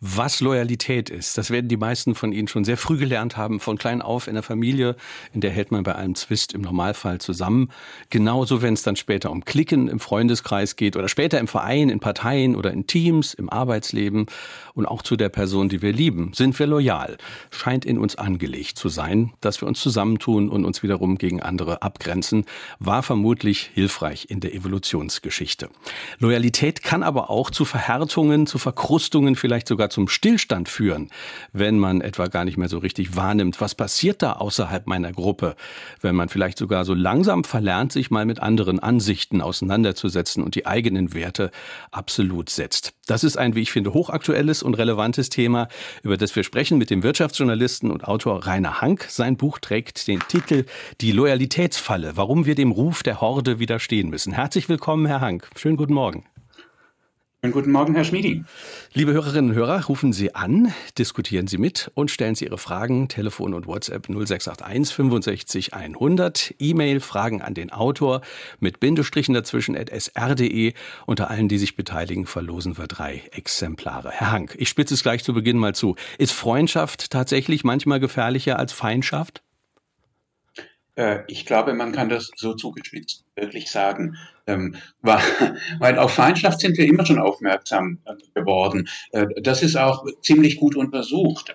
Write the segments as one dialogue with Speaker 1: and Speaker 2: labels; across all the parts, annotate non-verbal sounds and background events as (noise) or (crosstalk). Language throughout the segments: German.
Speaker 1: Was Loyalität ist, das werden die meisten von Ihnen schon sehr früh gelernt haben, von klein auf in der Familie, in der hält man bei einem Zwist im Normalfall zusammen. Genauso, wenn es dann später um Klicken im Freundeskreis geht oder später im Verein, in Parteien oder in Teams, im Arbeitsleben und auch zu der Person, die wir lieben, sind wir loyal. Scheint in uns angelegt zu sein, dass wir uns zusammentun und uns wiederum gegen andere abgrenzen, war vermutlich hilfreich in der Evolutionsgeschichte. Loyalität kann aber auch zu Verhärtungen, zu Verkrustungen, vielleicht sogar zum Stillstand führen, wenn man etwa gar nicht mehr so richtig wahrnimmt, was passiert da außerhalb meiner Gruppe, wenn man vielleicht sogar so langsam verlernt, sich mal mit anderen Ansichten auseinanderzusetzen und die eigenen Werte absolut setzt. Das ist ein, wie ich finde, hochaktuelles und relevantes Thema, über das wir sprechen mit dem Wirtschaftsjournalisten und Autor Rainer Hank. Sein Buch trägt den Titel Die Loyalitätsfalle, warum wir dem Ruf der Horde widerstehen müssen. Herzlich willkommen, Herr Hank. Schönen guten Morgen.
Speaker 2: Schönen guten Morgen, Herr Schmiedi.
Speaker 1: Liebe Hörerinnen und Hörer, rufen Sie an, diskutieren Sie mit und stellen Sie Ihre Fragen. Telefon und WhatsApp 0681 65 100. E-Mail Fragen an den Autor mit Bindestrichen dazwischen at sr.de. Unter allen, die sich beteiligen, verlosen wir drei Exemplare. Herr Hank, ich spitze es gleich zu Beginn mal zu. Ist Freundschaft tatsächlich manchmal gefährlicher als Feindschaft?
Speaker 2: Äh, ich glaube, man kann das so zugespitzt wirklich sagen. Ähm, (laughs) weil auf Feindschaft sind wir immer schon aufmerksam äh, geworden. Äh, das ist auch ziemlich gut untersucht.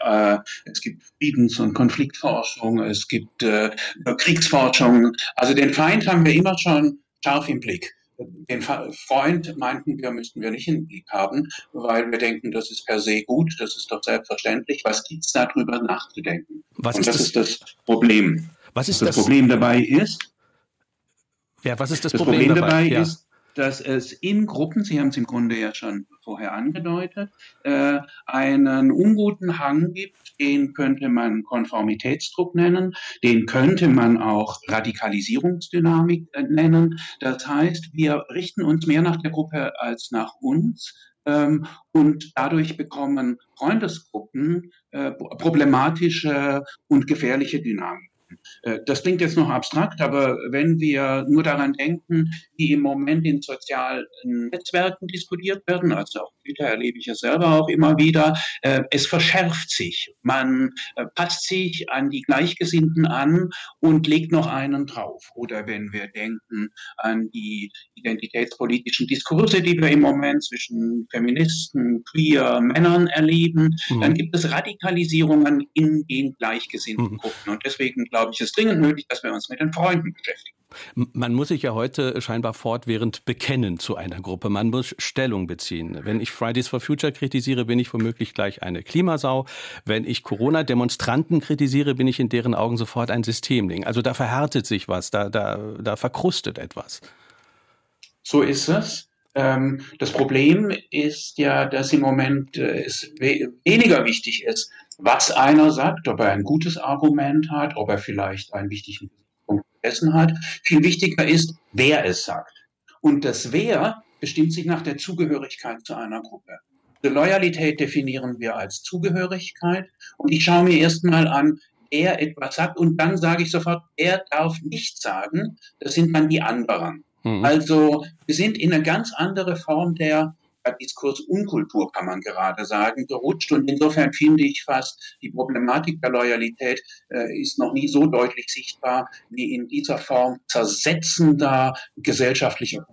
Speaker 2: es gibt Friedens- und Konfliktforschung, es gibt Kriegsforschung. Also den Feind haben wir immer schon scharf im Blick. Den Freund meinten wir, müssten wir nicht im Blick haben, weil wir denken, das ist per se gut, das ist doch selbstverständlich. Was gibt es darüber nachzudenken?
Speaker 1: Was
Speaker 2: Und
Speaker 1: ist
Speaker 2: das,
Speaker 1: das?
Speaker 2: ist das Problem.
Speaker 1: Was ist
Speaker 2: das,
Speaker 1: das?
Speaker 2: Problem dabei ist?
Speaker 1: Ja, was ist das,
Speaker 2: Das
Speaker 1: Problem,
Speaker 2: Problem dabei
Speaker 1: Ja.
Speaker 2: ist, dass es in Gruppen, Sie haben es im Grunde ja schon vorher angedeutet, äh, einen unguten Hang gibt, den könnte man Konformitätsdruck nennen, den könnte man auch Radikalisierungsdynamik äh, nennen. Das heißt, wir richten uns mehr nach der Gruppe als nach uns. Ähm, und dadurch bekommen Freundesgruppen äh, problematische und gefährliche Dynamik. Äh, Das klingt jetzt noch abstrakt, aber wenn wir nur daran denken, wie im Moment in sozialen Netzwerken diskutiert werden, also auf Twitter erlebe ich es selber auch immer wieder, äh, es verschärft sich. Man äh, passt sich an die Gleichgesinnten an und legt noch einen drauf. Oder wenn wir denken an die identitätspolitischen Diskurse, die wir im Moment zwischen Feministen, queer, Männern erleben,
Speaker 1: Mhm.
Speaker 2: dann gibt es Radikalisierungen in den gleichgesinnten
Speaker 1: Mhm.
Speaker 2: Gruppen. Und deswegen glaube ich, es ist dringend nötig, dass wir uns mit den Freunden beschäftigen.
Speaker 1: Man muss sich ja heute scheinbar fortwährend bekennen zu einer Gruppe. Man muss Stellung beziehen. Wenn ich Fridays for Future kritisiere, bin ich womöglich gleich eine Klimasau. Wenn ich Corona-Demonstranten kritisiere, bin ich in deren Augen sofort ein Systemling. Also da verhärtet sich was, da, da, da verkrustet etwas.
Speaker 2: So ist es. Ähm, das Problem ist ja, dass im Moment äh, es we weniger wichtig ist, was einer sagt, ob er ein gutes Argument hat, ob er vielleicht einen wichtigen Punkt vergessen hat. Viel wichtiger ist, wer es sagt. Und das Wer bestimmt sich nach der Zugehörigkeit zu einer Gruppe. Die Loyalität definieren wir als Zugehörigkeit. Und ich schaue mir erstmal an, er etwas sagt und dann sage ich sofort, er darf nicht sagen, das sind dann die anderen.
Speaker 1: Mhm.
Speaker 2: Also wir sind in eine ganz andere Form der Diskursunkultur, kann man gerade sagen, gerutscht. Und insofern finde ich fast, die Problematik der Loyalität äh, ist noch nie so deutlich sichtbar wie in dieser Form zersetzender gesellschaftlicher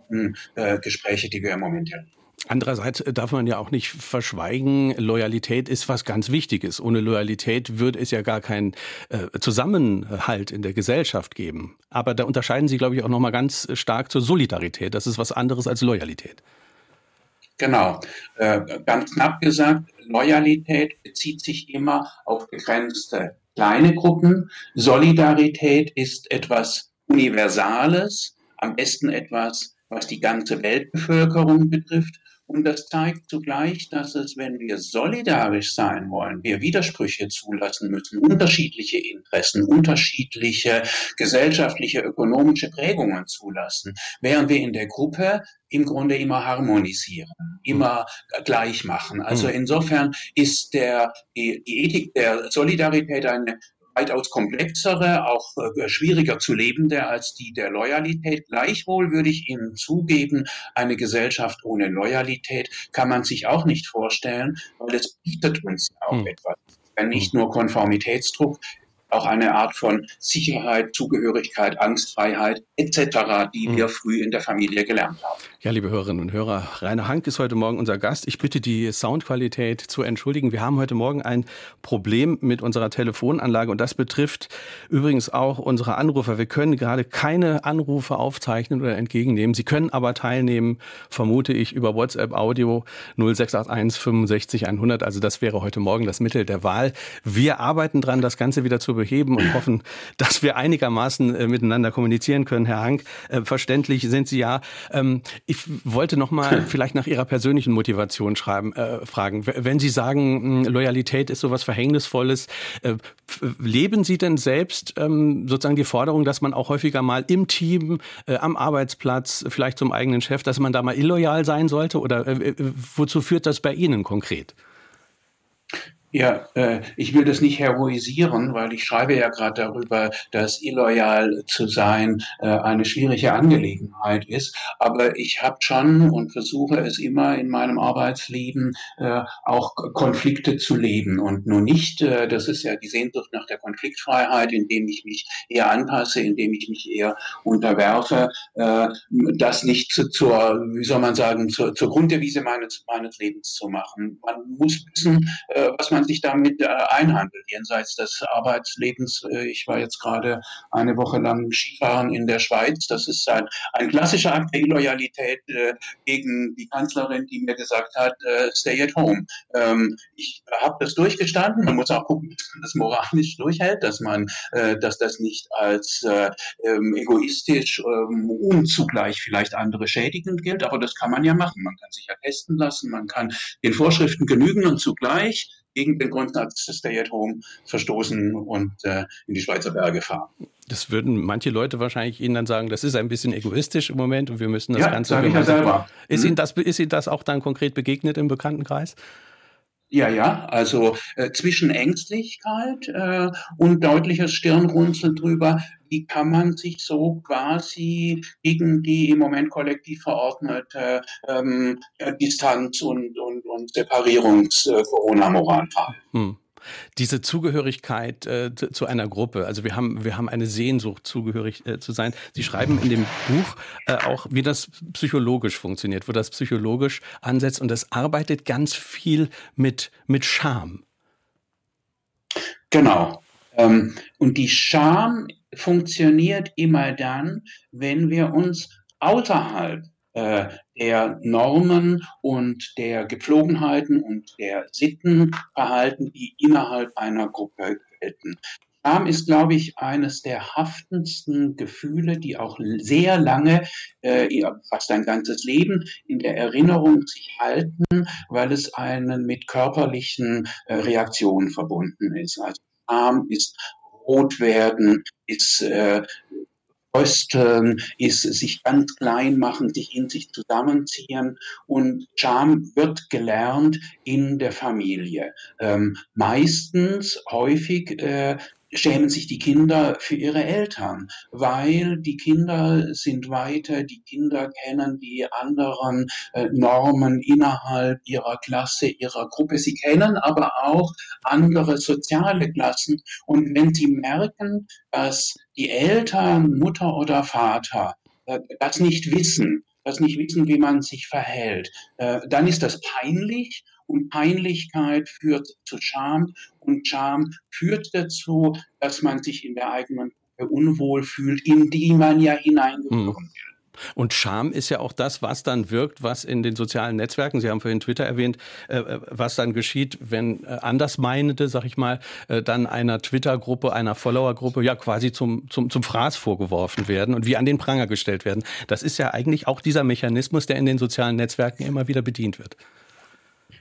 Speaker 2: äh, Gespräche, die wir im Moment erleben.
Speaker 1: Andererseits darf man ja auch nicht verschweigen, Loyalität ist was ganz Wichtiges. Ohne Loyalität würde es ja gar keinen äh, Zusammenhalt in der Gesellschaft geben. Aber da unterscheiden Sie, glaube ich, auch noch mal ganz stark zur Solidarität. Das ist was anderes als Loyalität.
Speaker 2: Genau. Äh, ganz knapp gesagt, Loyalität bezieht sich immer auf begrenzte kleine Gruppen. Solidarität ist etwas Universales, am besten etwas, was die ganze Weltbevölkerung betrifft. Und das zeigt zugleich, dass es, wenn wir solidarisch sein wollen, wir Widersprüche zulassen müssen, unterschiedliche Interessen, unterschiedliche gesellschaftliche, ökonomische Prägungen zulassen, während wir in der Gruppe im Grunde immer harmonisieren, immer gleich machen. Also insofern ist der, die, die Ethik der Solidarität eine weitaus komplexere, auch äh, schwieriger zu lebende als die der Loyalität. Gleichwohl würde ich Ihnen zugeben, eine Gesellschaft ohne Loyalität kann man sich auch nicht vorstellen, weil es bietet uns auch hm. etwas. Wenn nicht hm. nur Konformitätsdruck, auch eine Art von Sicherheit, Zugehörigkeit, Angstfreiheit etc., die mhm. wir früh in der Familie gelernt haben.
Speaker 1: Ja, liebe Hörerinnen und Hörer, Rainer Hank ist heute Morgen unser Gast. Ich bitte die Soundqualität zu entschuldigen. Wir haben heute Morgen ein Problem mit unserer Telefonanlage und das betrifft übrigens auch unsere Anrufer. Wir können gerade keine Anrufe aufzeichnen oder entgegennehmen. Sie können aber teilnehmen, vermute ich, über WhatsApp Audio 0681 65 100. Also das wäre heute Morgen das Mittel der Wahl. Wir arbeiten dran, das Ganze wieder zu beheben und (clears throat) hoffen, dass wir einigermaßen äh, miteinander kommunizieren können. Herr Hank, äh, verständlich sind Sie ja. Ähm, ich wollte noch mal (clears throat) vielleicht nach Ihrer persönlichen Motivation schreiben, äh, fragen. Wenn Sie sagen, Loyalität ist sowas Verhängnisvolles, äh, leben Sie denn selbst ähm, sozusagen die Forderung, dass man auch häufiger mal im Team, äh, am Arbeitsplatz, vielleicht zum eigenen Chef, dass man da mal illoyal sein sollte? Oder äh wozu führt das bei Ihnen konkret?
Speaker 2: Ja, äh, ich will das nicht heroisieren, weil ich schreibe ja gerade darüber, dass illoyal zu sein äh, eine schwierige Angelegenheit ist. Aber ich habe schon und versuche es immer in meinem Arbeitsleben äh, auch Konflikte zu leben und nur nicht, äh, das ist ja die Sehnsucht nach der Konfliktfreiheit, indem ich mich eher anpasse, indem ich mich eher unterwerfe, äh, das nicht zu, zur, wie soll man sagen, zur, zur Grunddevise meines, meines Lebens zu machen. Man muss wissen, äh, was man man sich damit äh, einhandelt, jenseits des Arbeitslebens. Äh, ich war jetzt gerade eine Woche lang Skifahren in der Schweiz. Das ist ein, ein klassischer Akt der Illoyalität äh, gegen die Kanzlerin, die mir gesagt hat, stay at home. Ähm, ich habe das durchgestanden. Man muss auch gucken, dass man das moralisch durchhält, dass man, dass das nicht als äh, ähm, egoistisch ähm, und zugleich vielleicht andere schädigend gilt. Aber das kann man ja machen. Man kann sich ja testen lassen, man kann den Vorschriften genügen und zugleich gegen den Grundsatz Stay at Home verstoßen und äh, in die Schweizer Berge fahren.
Speaker 1: Das würden manche Leute wahrscheinlich Ihnen dann sagen, das ist ein bisschen egoistisch im Moment und wir müssen das
Speaker 2: ja,
Speaker 1: Ganze.
Speaker 2: Sage ich ja selber.
Speaker 1: Ist, mhm. Ihnen das, ist Ihnen das auch dann konkret begegnet im Bekanntenkreis?
Speaker 2: Ja, ja, also äh, zwischen Ängstlichkeit äh, und deutliches Stirnrunzeln drüber, wie kann man sich so quasi gegen die im Moment kollektiv verordnete ähm, Distanz- und, und, und Separierungs-Corona-Moral äh, verhalten. Hm
Speaker 1: diese Zugehörigkeit äh, zu einer Gruppe. Also wir haben, wir haben eine Sehnsucht, zugehörig äh, zu sein. Sie schreiben in dem Buch äh, auch, wie das psychologisch funktioniert, wo das psychologisch ansetzt und das arbeitet ganz viel mit, mit Scham.
Speaker 2: Genau. Ähm, und die Scham funktioniert immer dann, wenn wir uns außerhalb äh, der Normen und der Gepflogenheiten und der Sitten verhalten, die innerhalb einer Gruppe gelten. Scham ist, glaube ich, eines der haftendsten Gefühle, die auch sehr lange, äh, fast ein ganzes Leben in der Erinnerung sich halten, weil es einen mit körperlichen äh, Reaktionen verbunden ist. Also Scham ist rot werden, ist Rösteln, ist sich ganz klein machen, sich in sich zusammenziehen. Und Scham wird gelernt in der Familie. Ähm, meistens, häufig äh, schämen sich die Kinder für ihre Eltern, weil die Kinder sind weiter, die Kinder kennen die anderen äh, Normen innerhalb ihrer Klasse, ihrer Gruppe. Sie kennen aber auch andere soziale Klassen. Und wenn sie merken, dass die Eltern, Mutter oder Vater, äh, das nicht wissen, das nicht wissen, wie man sich verhält, äh, dann ist das peinlich und Peinlichkeit führt zu Scham und Scham führt dazu, dass man sich in der eigenen Gruppe unwohl fühlt, in die man ja hineingeführt mhm. wird.
Speaker 1: Und Scham ist ja auch das, was dann wirkt, was in den sozialen Netzwerken, Sie haben vorhin Twitter erwähnt, äh, äh was dann geschieht, wenn äh, Andersmeinende, sag ich mal, äh, dann einer Twitter-Gruppe, einer Follower-Gruppe ja quasi zum, zum, zum Fraß vorgeworfen werden und wie an den Pranger gestellt werden. Das ist ja eigentlich auch dieser Mechanismus, der in den sozialen Netzwerken immer wieder bedient wird.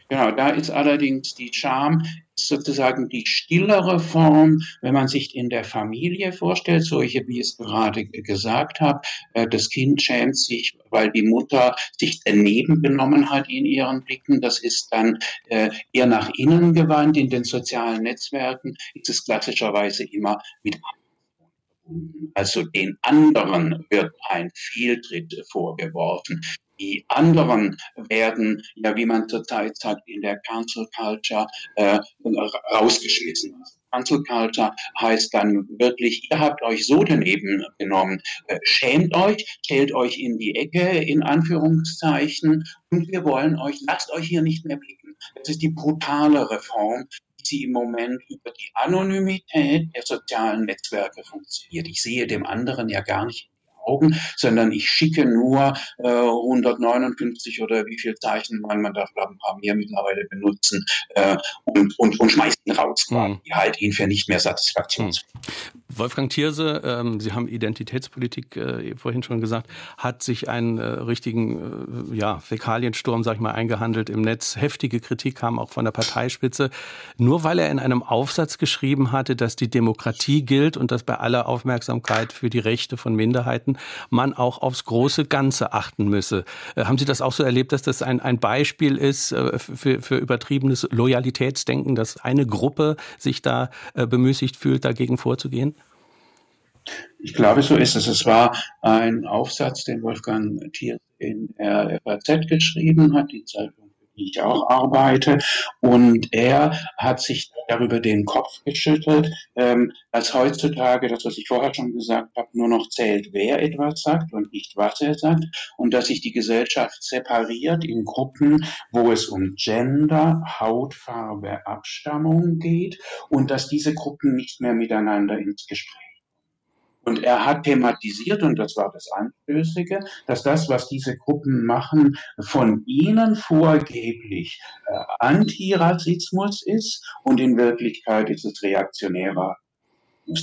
Speaker 2: Genau, da ist allerdings die Scham sozusagen die stillere Form, wenn man sich in der Familie vorstellt, solche, wie ich es gerade gesagt habe, äh, das Kind schämt sich, weil die Mutter sich daneben genommen hat in ihren Blicken. Das ist dann äh, eher nach innen gewandt. In den sozialen Netzwerken ist es klassischerweise immer mit also den anderen wird ein Fehltritt vorgeworfen. Die anderen werden, ja, wie man zurzeit sagt, in der Cancel Culture äh, rausgeschmissen. Cancel Culture heißt dann wirklich, ihr habt euch so daneben genommen, äh, schämt euch, stellt euch in die Ecke, in Anführungszeichen, und wir wollen euch, lasst euch hier nicht mehr blicken. Das ist die brutale Reform, die sie im Moment über die Anonymität der sozialen Netzwerke funktioniert. Ich sehe dem anderen ja gar nicht Augen, sondern ich schicke nur äh, 159 oder wie viel Zeichen man, darf glaube ein paar mehr mittlerweile benutzen äh, und, und, und schmeißt ihn raus. Mhm. Die halt ihn für nicht mehr satisfaktionsfähig.
Speaker 1: Mhm. Wolfgang Thierse, ähm, Sie haben Identitätspolitik äh, vorhin schon gesagt, hat sich einen äh, richtigen äh, ja, Fäkaliensturm, sag ich mal, eingehandelt im Netz. Heftige Kritik kam auch von der Parteispitze. Nur weil er in einem Aufsatz geschrieben hatte, dass die Demokratie gilt und dass bei aller Aufmerksamkeit für die Rechte von Minderheiten man auch aufs große Ganze achten müsse. Äh, haben Sie das auch so erlebt, dass das ein, ein Beispiel ist äh, für, für übertriebenes Loyalitätsdenken, dass eine Gruppe sich da äh, bemüßigt fühlt, dagegen vorzugehen?
Speaker 2: Ich glaube, so ist es. Es war ein Aufsatz, den Wolfgang Thiers in der FAZ geschrieben hat, die Zeitung, die ich auch arbeite. Und er hat sich darüber den Kopf geschüttelt, ähm, dass heutzutage, das, was ich vorher schon gesagt habe, nur noch zählt, wer etwas sagt und nicht, was er sagt. Und dass sich die Gesellschaft separiert in Gruppen, wo es um Gender, Hautfarbe, Abstammung geht und dass diese Gruppen nicht mehr miteinander ins Gespräch und er hat thematisiert, und das war das Anstößige, dass das, was diese Gruppen machen, von ihnen vorgeblich äh, Antirassismus ist und in Wirklichkeit ist es reaktionärer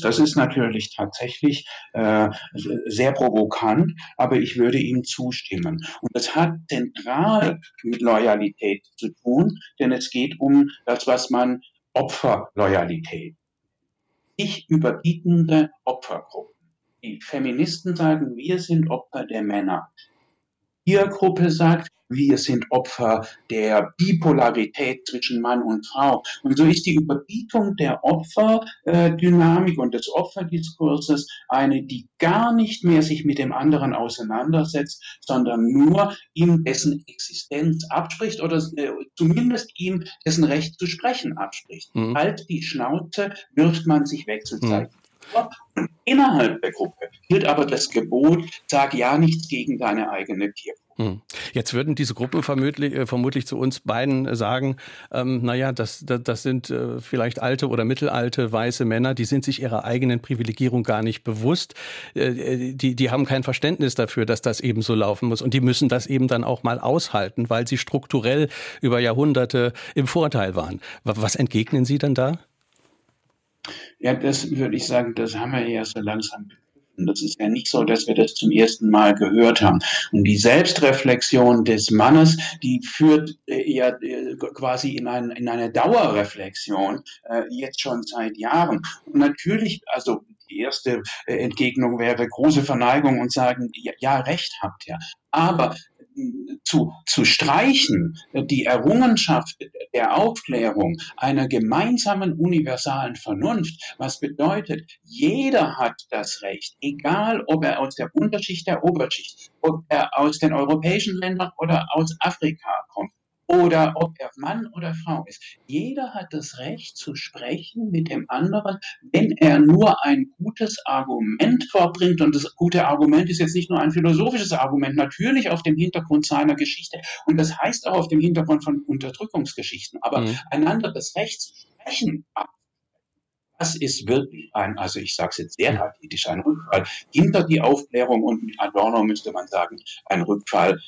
Speaker 2: das ist natürlich tatsächlich äh, sehr provokant, aber ich würde ihm zustimmen. Und das hat zentral mit Loyalität zu tun, denn es geht um das, was man Opferloyalität, sich überbietende Opfergruppen. Die Feministen sagen, wir sind Opfer der Männer. Ihre Gruppe sagt, wir sind Opfer der Bipolarität zwischen Mann und Frau. Und so ist die Überbietung der Opferdynamik und des Opferdiskurses eine, die gar nicht mehr sich mit dem anderen auseinandersetzt, sondern nur ihm dessen Existenz abspricht oder äh, zumindest ihm dessen Recht zu sprechen abspricht. Mhm. Halt die Schnauze, wirft man sich zeigen. Mhm. Innerhalb der Gruppe gilt aber das Gebot, sag ja nichts gegen deine eigene Tiergruppe. Hm.
Speaker 1: Jetzt würden diese Gruppen vermutlich, äh, vermutlich zu uns beiden sagen, ähm, naja, das, das, das sind äh, vielleicht alte oder mittelalte weiße Männer, die sind sich ihrer eigenen Privilegierung gar nicht bewusst. Äh, äh, die, die haben kein Verständnis dafür, dass das eben so laufen muss. Und die müssen das eben dann auch mal aushalten, weil sie strukturell über Jahrhunderte im Vorteil waren. Was entgegnen Sie dann da?
Speaker 2: Ja, das würde ich sagen, das haben wir ja so langsam begriffen. Das ist ja nicht so, dass wir das zum ersten Mal gehört haben. Und die Selbstreflexion des Mannes, die führt äh, ja äh, quasi in, ein, in eine Dauerreflexion äh, jetzt schon seit Jahren. Und natürlich, also die erste äh, Entgegnung wäre große Verneigung und sagen, ja, ja recht habt ihr. Aber zu, zu streichen, die Errungenschaft der Aufklärung einer gemeinsamen universalen Vernunft, was bedeutet, jeder hat das Recht, egal ob er aus der Unterschicht der Oberschicht, ob er aus den europäischen Ländern oder aus Afrika kommt, oder ob er Mann oder Frau ist. Jeder hat das Recht zu sprechen mit dem anderen, wenn er nur ein gutes Argument vorbringt. Und das gute Argument ist jetzt nicht nur ein philosophisches Argument, natürlich auf dem Hintergrund seiner Geschichte. Und das heißt auch auf dem Hintergrund von Unterdrückungsgeschichten. Aber mhm. einander das Recht zu sprechen, das ist wirklich ein, also ich sage es jetzt sehr pathetisch, ein Rückfall hinter die Aufklärung und mit Adorno müsste man sagen, ein Rückfall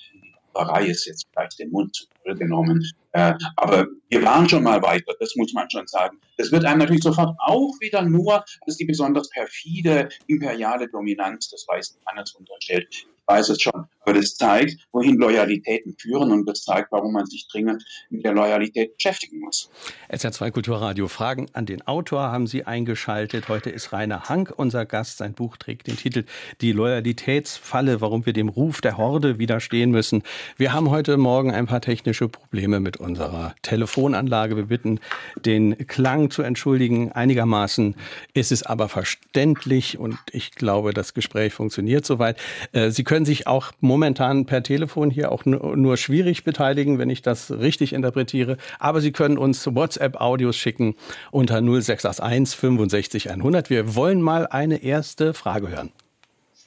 Speaker 2: Barbarei ist jetzt vielleicht den Mund zu voll genommen. Äh, aber wir waren schon mal weiter, das muss man schon sagen. Das wird einem natürlich sofort auch wieder nur als die besonders perfide imperiale Dominanz des weißen Mannes unterstellt. Weiß es schon. Aber das zeigt, wohin Loyalitäten führen und das zeigt, warum man sich dringend mit der Loyalität beschäftigen muss.
Speaker 1: SR2 Kulturradio Fragen an den Autor haben Sie eingeschaltet. Heute ist Rainer Hank unser Gast. Sein Buch trägt den Titel Die Loyalitätsfalle, warum wir dem Ruf der Horde widerstehen müssen. Wir haben heute Morgen ein paar technische Probleme mit unserer Telefonanlage. Wir bitten, den Klang zu entschuldigen. Einigermaßen ist es aber verständlich und ich glaube, das Gespräch funktioniert soweit. Äh, Sie können sich auch momentan per Telefon hier auch nur schwierig beteiligen, wenn ich das richtig interpretiere. Aber Sie können uns WhatsApp-Audios schicken unter 0681 65 100. Wir wollen mal eine erste Frage hören.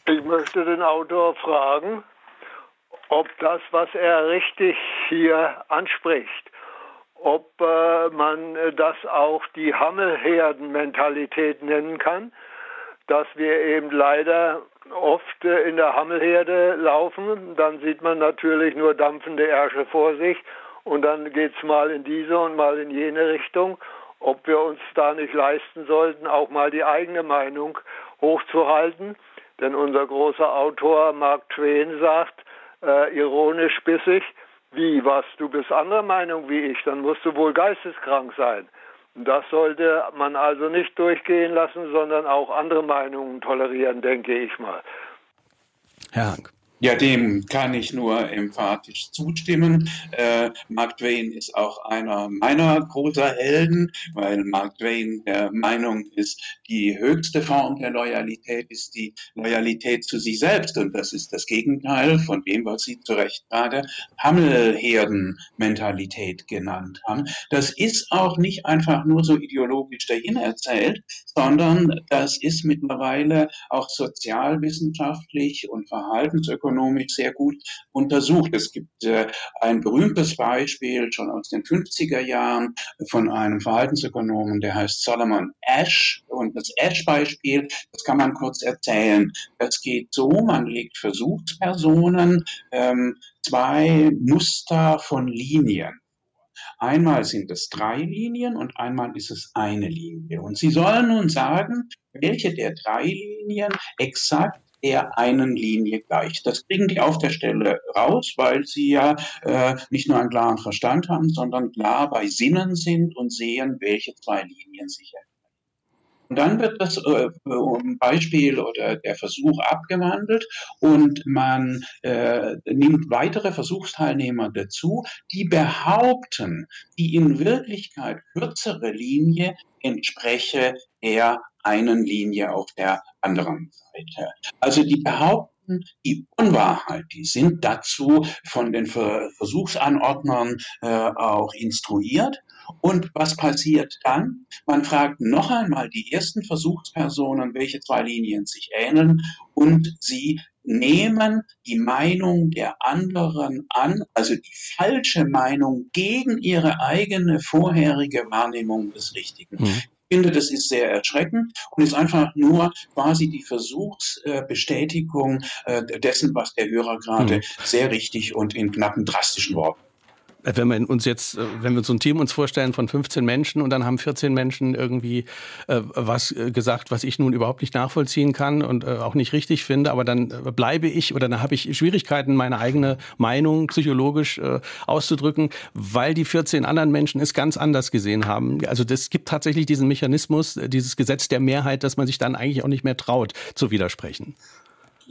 Speaker 3: Ich möchte den Autor fragen, ob das, was er richtig hier anspricht, ob äh, man das auch die Hammelherdenmentalität nennen kann, dass wir eben leider oft äh, in der Hammelherde laufen, dann sieht man natürlich nur dampfende Ärsche vor sich und dann geht es mal in diese und mal in jene Richtung. Ob wir uns da nicht leisten sollten, auch mal die eigene Meinung hochzuhalten. Denn unser großer Autor Mark Twain sagt, äh, ironisch bissig, wie, was, du bist anderer Meinung wie ich, dann musst du wohl geisteskrank sein. Das sollte man also nicht durchgehen lassen, sondern auch andere Meinungen tolerieren, denke ich mal.
Speaker 2: Herr Hank. Ja, dem kann ich nur emphatisch zustimmen. Äh, Mark Twain ist auch einer meiner großer Helden, weil Mark Twain der Meinung ist, die höchste Form der Loyalität ist die Loyalität zu sich selbst. Und das ist das Gegenteil von dem, was Sie zu Recht gerade Hammelherden-Mentalität genannt haben. Das ist auch nicht einfach nur so ideologisch dahin erzählt, sondern das ist mittlerweile auch sozialwissenschaftlich und verhaltensökonomisch ökonomisch sehr gut untersucht. Es gibt äh, ein berühmtes Beispiel schon aus den 50er Jahren von einem Verhaltensökonomen, der heißt Solomon Ash. Und das Ash-Beispiel, das kann man kurz erzählen. Das geht so, man legt Versuchspersonen ähm, zwei Muster von Linien. Einmal sind es drei Linien und einmal ist es eine Linie. Und Sie sollen nun sagen, welche der drei Linien exakt der einen Linie gleicht. Das kriegen die auf der Stelle raus, weil sie ja äh, nicht nur einen klaren Verstand haben, sondern klar bei Sinnen sind und sehen, welche zwei Linien sich ändern. Und dann wird das äh, Beispiel oder der Versuch abgewandelt und man äh, nimmt weitere Versuchsteilnehmer dazu, die behaupten, die in Wirklichkeit kürzere Linie entspreche der einen Linie auf der anderen Seite. Also die behaupten, die Unwahrheit, die sind dazu von den Versuchsanordnern äh, auch instruiert. Und was passiert dann? Man fragt noch einmal die ersten Versuchspersonen, welche zwei Linien sich ähneln, und sie nehmen die Meinung der anderen an, also die falsche Meinung gegen ihre eigene vorherige Wahrnehmung des Richtigen. Mhm finde, das ist sehr erschreckend und ist einfach nur quasi die Versuchsbestätigung äh, dessen, was der Hörer gerade mhm. sehr richtig und in knappen drastischen Worten
Speaker 1: wenn wir uns jetzt, äh, wenn wir so ein Team uns vorstellen von 15 Menschen und dann haben 14 Menschen irgendwie äh, was äh, gesagt, was ich nun überhaupt nicht nachvollziehen kann und äh, auch nicht richtig finde, aber dann äh, bleibe ich oder dann habe ich Schwierigkeiten, meine eigene Meinung psychologisch äh, auszudrücken, weil die 14 anderen Menschen es ganz anders gesehen haben. Also das gibt tatsächlich diesen Mechanismus, dieses Gesetz der Mehrheit, dass man sich dann eigentlich auch nicht mehr traut zu widersprechen.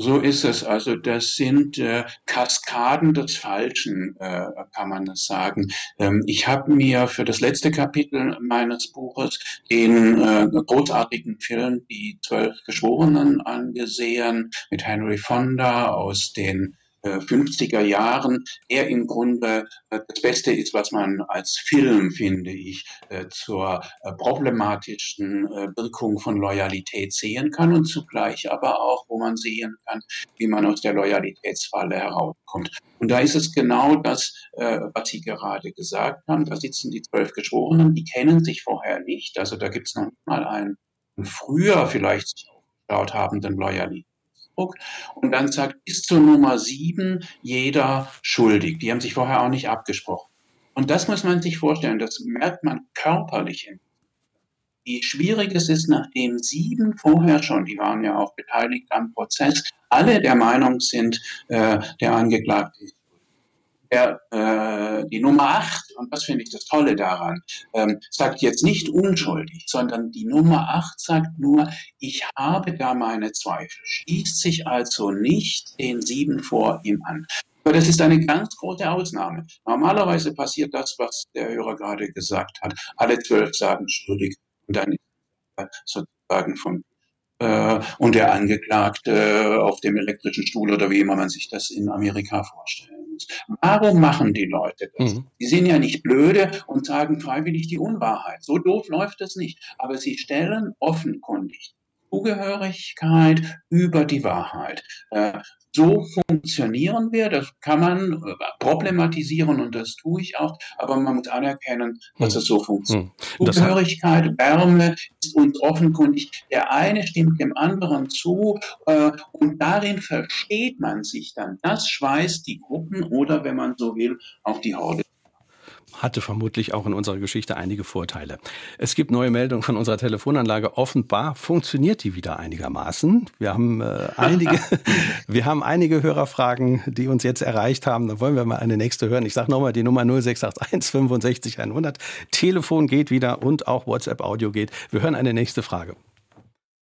Speaker 2: So ist es. Also das sind äh, Kaskaden des Falschen, äh, kann man das sagen. Ähm, ich habe mir für das letzte Kapitel meines Buches den äh, großartigen Film Die Zwölf Geschworenen angesehen mit Henry Fonda aus den 50er äh, Jahren, der im Grunde äh, das Beste ist, was man als Film, finde ich, äh, zur problematischen Wirkung von Loyalität sehen kann und zugleich aber auch, wo man sehen kann, wie man aus der Loyalitätsfalle herauskommt. Und da ist es genau das, was Sie gerade gesagt haben. Da sitzen die zwölf Geschworenen, die kennen sich vorher nicht. Also da gibt es noch mal einen früher vielleicht aufgeschaut habenden Loyalität. Ausdruck und dann sagt bis zur Nummer sieben jeder schuldig. Die haben sich vorher auch nicht abgesprochen. Und das muss man sich vorstellen, das merkt man körperlich. wie schwierig es ist, nachdem sieben vorher schon, die waren ja auch beteiligt am Prozess, alle der Meinung sind, äh, der Angeklagte ist der, äh, die Nummer acht, und das finde ich das Tolle daran, ähm, sagt jetzt nicht unschuldig, sondern die Nummer acht sagt nur, ich habe da meine Zweifel, schließt sich also nicht den sieben vor ihm an. Aber das ist eine ganz große Ausnahme. Normalerweise passiert das, was der Hörer gerade gesagt hat. Alle zwölf sagen schuldig und dann sozusagen von äh, und der Angeklagte auf dem elektrischen Stuhl oder wie immer man sich das in Amerika vorstellen muss. Warum machen die Leute das? Mhm. Die sind ja nicht blöde und sagen freiwillig die Unwahrheit. So doof läuft das nicht. Aber sie stellen offenkundig Zugehörigkeit über die Wahrheit. Äh, so funktionieren wir, das kann man äh, problematisieren und das tue ich auch, aber man muss anerkennen, dass hm. es so funktioniert. Hm. Zugehörigkeit, Wärme ist uns offenkundig. Der eine stimmt dem anderen zu äh, und darin versteht man sich dann. Das schweißt die Gruppen oder, wenn man so will, auch die Horde
Speaker 1: hatte vermutlich auch in unserer Geschichte einige Vorteile. Es gibt neue Meldungen von unserer Telefonanlage. Offenbar funktioniert die wieder einigermaßen. Wir haben äh, einige, wir haben einige Hörerfragen, die uns jetzt erreicht haben. Da wollen wir mal eine nächste hören. Ich sage nochmal die Nummer 0681 65 100. Telefon geht wieder und auch WhatsApp Audio geht. Wir hören eine nächste Frage.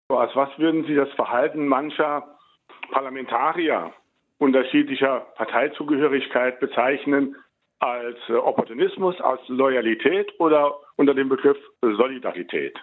Speaker 4: Als was würden Sie das Verhalten mancher Parlamentarier unterschiedlicher Parteizugehörigkeit bezeichnen, als äh, Opportunismus, als Loyalität oder unter dem Begriff Solidarität?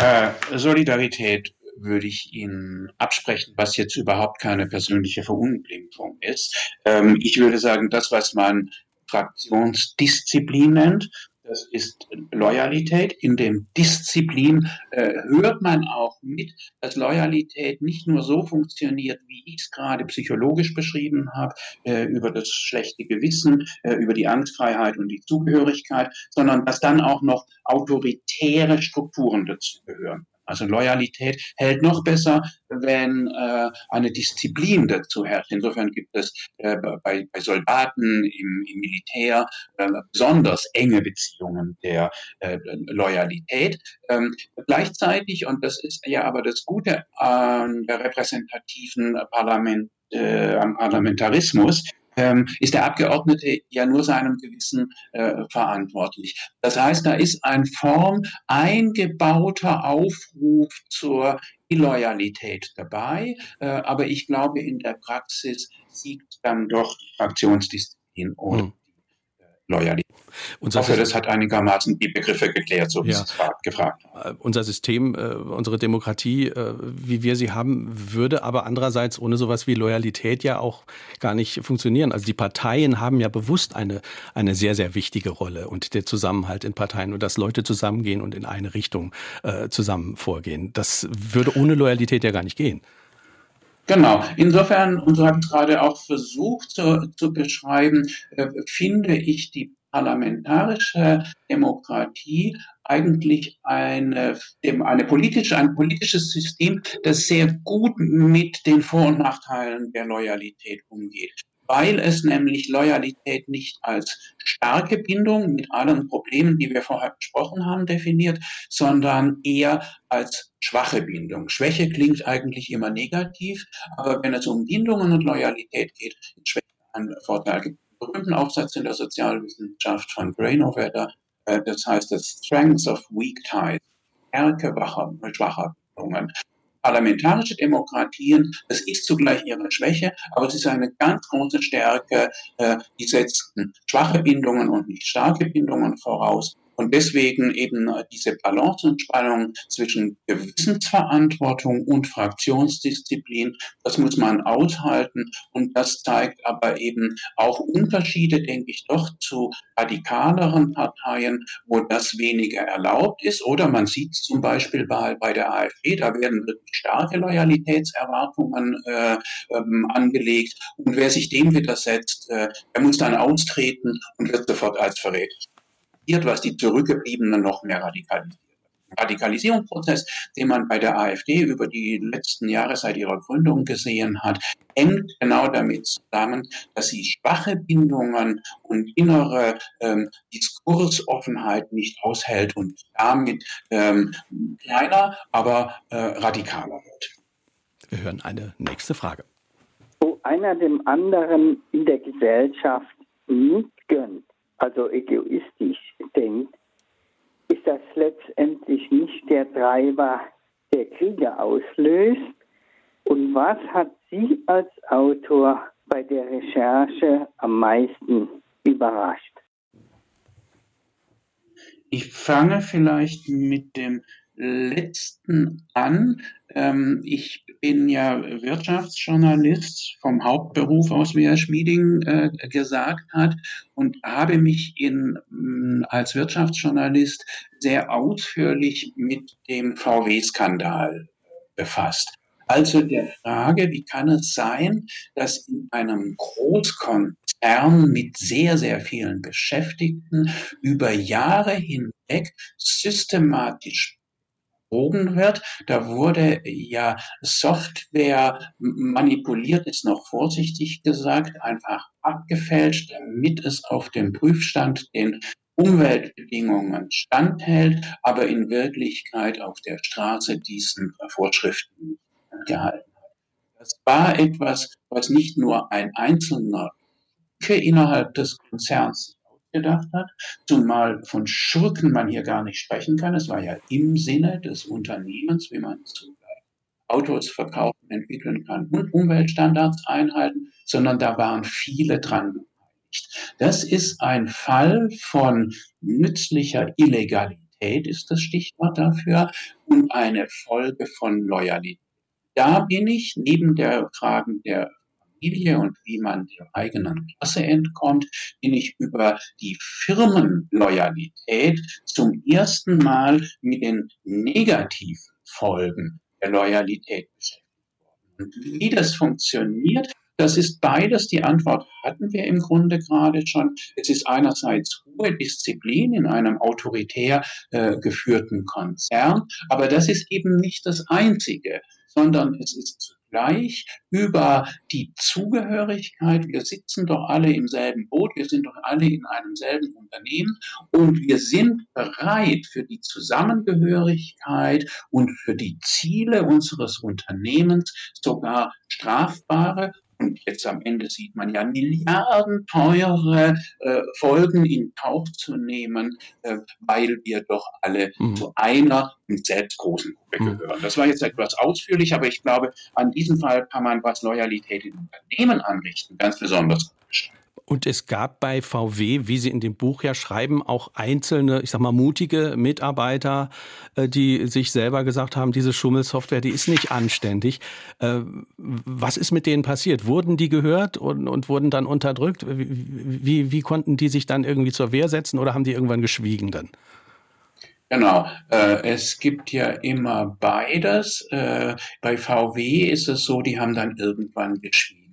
Speaker 2: Äh, Solidarität würde ich Ihnen absprechen, was jetzt überhaupt keine persönliche Verunglimpfung ist. Ähm, ich würde sagen, das, was man Fraktionsdisziplin nennt, das ist Loyalität. In dem Disziplin äh, hört man auch mit, dass Loyalität nicht nur so funktioniert, wie ich es gerade psychologisch beschrieben habe, äh, über das schlechte Gewissen, äh, über die Angstfreiheit und die Zugehörigkeit, sondern dass dann auch noch autoritäre Strukturen dazugehören. Also Loyalität hält noch besser, wenn äh, eine Disziplin dazu herrscht. Insofern gibt es äh, bei, bei Soldaten im, im Militär äh, besonders enge Beziehungen der äh, Loyalität. Ähm, gleichzeitig, und das ist ja aber das Gute an der repräsentativen Parlament, äh, am Parlamentarismus, ähm, ist der Abgeordnete ja nur seinem Gewissen äh, verantwortlich. Das heißt, da ist ein Form eingebauter Aufruf zur Illoyalität dabei, äh, aber ich glaube, in der Praxis siegt dann doch die Fraktionsdisziplin oder hm. Loyalität. Unser ich hoffe, das hat einigermaßen die Begriffe geklärt, so wie ja. Sie es gefragt
Speaker 1: haben. Äh, unser System, äh, unsere Demokratie, äh, wie wir sie haben, würde aber andererseits ohne sowas wie Loyalität ja auch gar nicht funktionieren. Also die Parteien haben ja bewusst eine, eine sehr, sehr wichtige Rolle und der Zusammenhalt in Parteien und dass Leute zusammengehen und in eine Richtung zusammen vorgehen. Das würde ohne Loyalität ja gar nicht gehen.
Speaker 2: Genau. Insofern, und so habe ich gerade auch versucht zu, zu beschreiben, äh, finde ich die parlamentarische Demokratie eigentlich eine, eine politische, ein politisches System, das sehr gut mit den Vor- und Nachteilen der Loyalität umgeht weil es nämlich Loyalität nicht als starke Bindung mit allen Problemen, die wir vorher besprochen haben, definiert, sondern eher als schwache Bindung. Schwäche klingt eigentlich immer negativ, aber wenn es um Bindungen und Loyalität geht, ist Schwäche ein Vorteil. Es gibt einen berühmten Aufsatz in der Sozialwissenschaft von Grainovetter, äh, das heißt The Strengths of Weak Ties, Stärke schwacher Bindungen parlamentarische Demokratien, das ist zugleich ihre Schwäche, aber es ist eine ganz große Stärke, äh, die setzen schwache Bindungen und nicht starke Bindungen voraus. Und deswegen eben äh, diese Balance und Spannung zwischen Gewissensverantwortung und Fraktionsdisziplin, das muss man aushalten. Und das zeigt aber eben auch Unterschiede, denke ich, doch zu radikaleren Parteien, wo das weniger erlaubt ist. Oder man sieht es zum Beispiel bei, bei der AfD, da werden wirklich starke Loyalitätserwartungen äh, ähm, angelegt. Und wer sich dem widersetzt, äh, der muss dann austreten und wird sofort als Verräter was die Zurückgebliebenen noch mehr radikalisiert. Radikalisierungsprozess, den man bei der AfD über die letzten Jahre seit ihrer Gründung gesehen hat, hängt genau damit zusammen, dass sie schwache Bindungen und innere ähm, Diskursoffenheit nicht aushält und damit ähm, kleiner, aber äh, radikaler wird.
Speaker 1: Wir hören eine nächste Frage.
Speaker 5: Wo einer dem anderen in der Gesellschaft nicht gönnt, also egoistisch denkt, ist das letztendlich nicht der Treiber, der Kriege auslöst? Und was hat Sie als Autor bei der Recherche am meisten überrascht?
Speaker 2: Ich fange vielleicht mit dem letzten an. Ähm, ich bin ja Wirtschaftsjournalist vom Hauptberuf aus, wie Herr Schmieding äh, gesagt hat, und habe mich in, mm, als Wirtschaftsjournalist sehr ausführlich mit dem VW-Skandal befasst. Also der Frage, wie kann es sein, dass in einem Großkonzern mit sehr, sehr vielen Beschäftigten über Jahre hinweg systematisch betrogen wird. Da wurde ja Software manipuliert, ist noch vorsichtig gesagt, einfach abgefälscht, damit es auf dem Prüfstand den Umweltbedingungen standhält, aber in Wirklichkeit auf der Straße diesen Vorschriften gehalten hat. Das war etwas, was nicht nur ein einzelner innerhalb des Konzerns gedacht hat, zumal von Schurken man hier gar nicht sprechen kann. Es war ja im Sinne des Unternehmens, wie man zugleich Autos verkaufen, entwickeln kann und Umweltstandards einhalten, sondern da waren viele dran. Das ist ein Fall von nützlicher Illegalität, ist das Stichwort dafür, und eine Folge von Loyalität. Da bin ich neben der Fragen der Familie und wie man der eigenen Klasse entkommt, bin ich über die Firmenloyalität zum ersten Mal mit den negativen Folgen der Loyalität beschäftigt worden. Und wie das funktioniert, das ist beides. Die Antwort hatten wir im Grunde gerade schon. Es ist einerseits hohe Disziplin in einem autoritär äh, geführten Konzern, aber das ist eben nicht das Einzige, sondern es ist gleich über die Zugehörigkeit. Wir sitzen doch alle im selben Boot, wir sind doch alle in einem selben Unternehmen und wir sind bereit für die Zusammengehörigkeit und für die Ziele unseres Unternehmens sogar strafbare und jetzt am Ende sieht man ja milliardenteure äh, Folgen in Kauf zu nehmen, äh, weil wir doch alle mhm. zu einer und selbst großen Gruppe mhm. gehören. Das war jetzt etwas ausführlich, aber ich glaube, an diesem Fall kann man, was Loyalität in Unternehmen anrichten, ganz besonders gut beschreiben.
Speaker 1: Und es gab bei VW, wie Sie in dem Buch ja schreiben, auch einzelne, ich sag mal, mutige Mitarbeiter, äh, die sich selber gesagt haben, diese Schummelsoftware, die ist nicht anständig. Äh, was ist mit denen passiert? Wurden die gehört und, und wurden dann unterdrückt? Wie, wie, konnten die sich dann irgendwie zur Wehr setzen oder haben die irgendwann geschwiegen dann?
Speaker 2: Genau, äh, es gibt ja immer beides. Äh, bei VW ist es so, die haben dann irgendwann geschwiegen.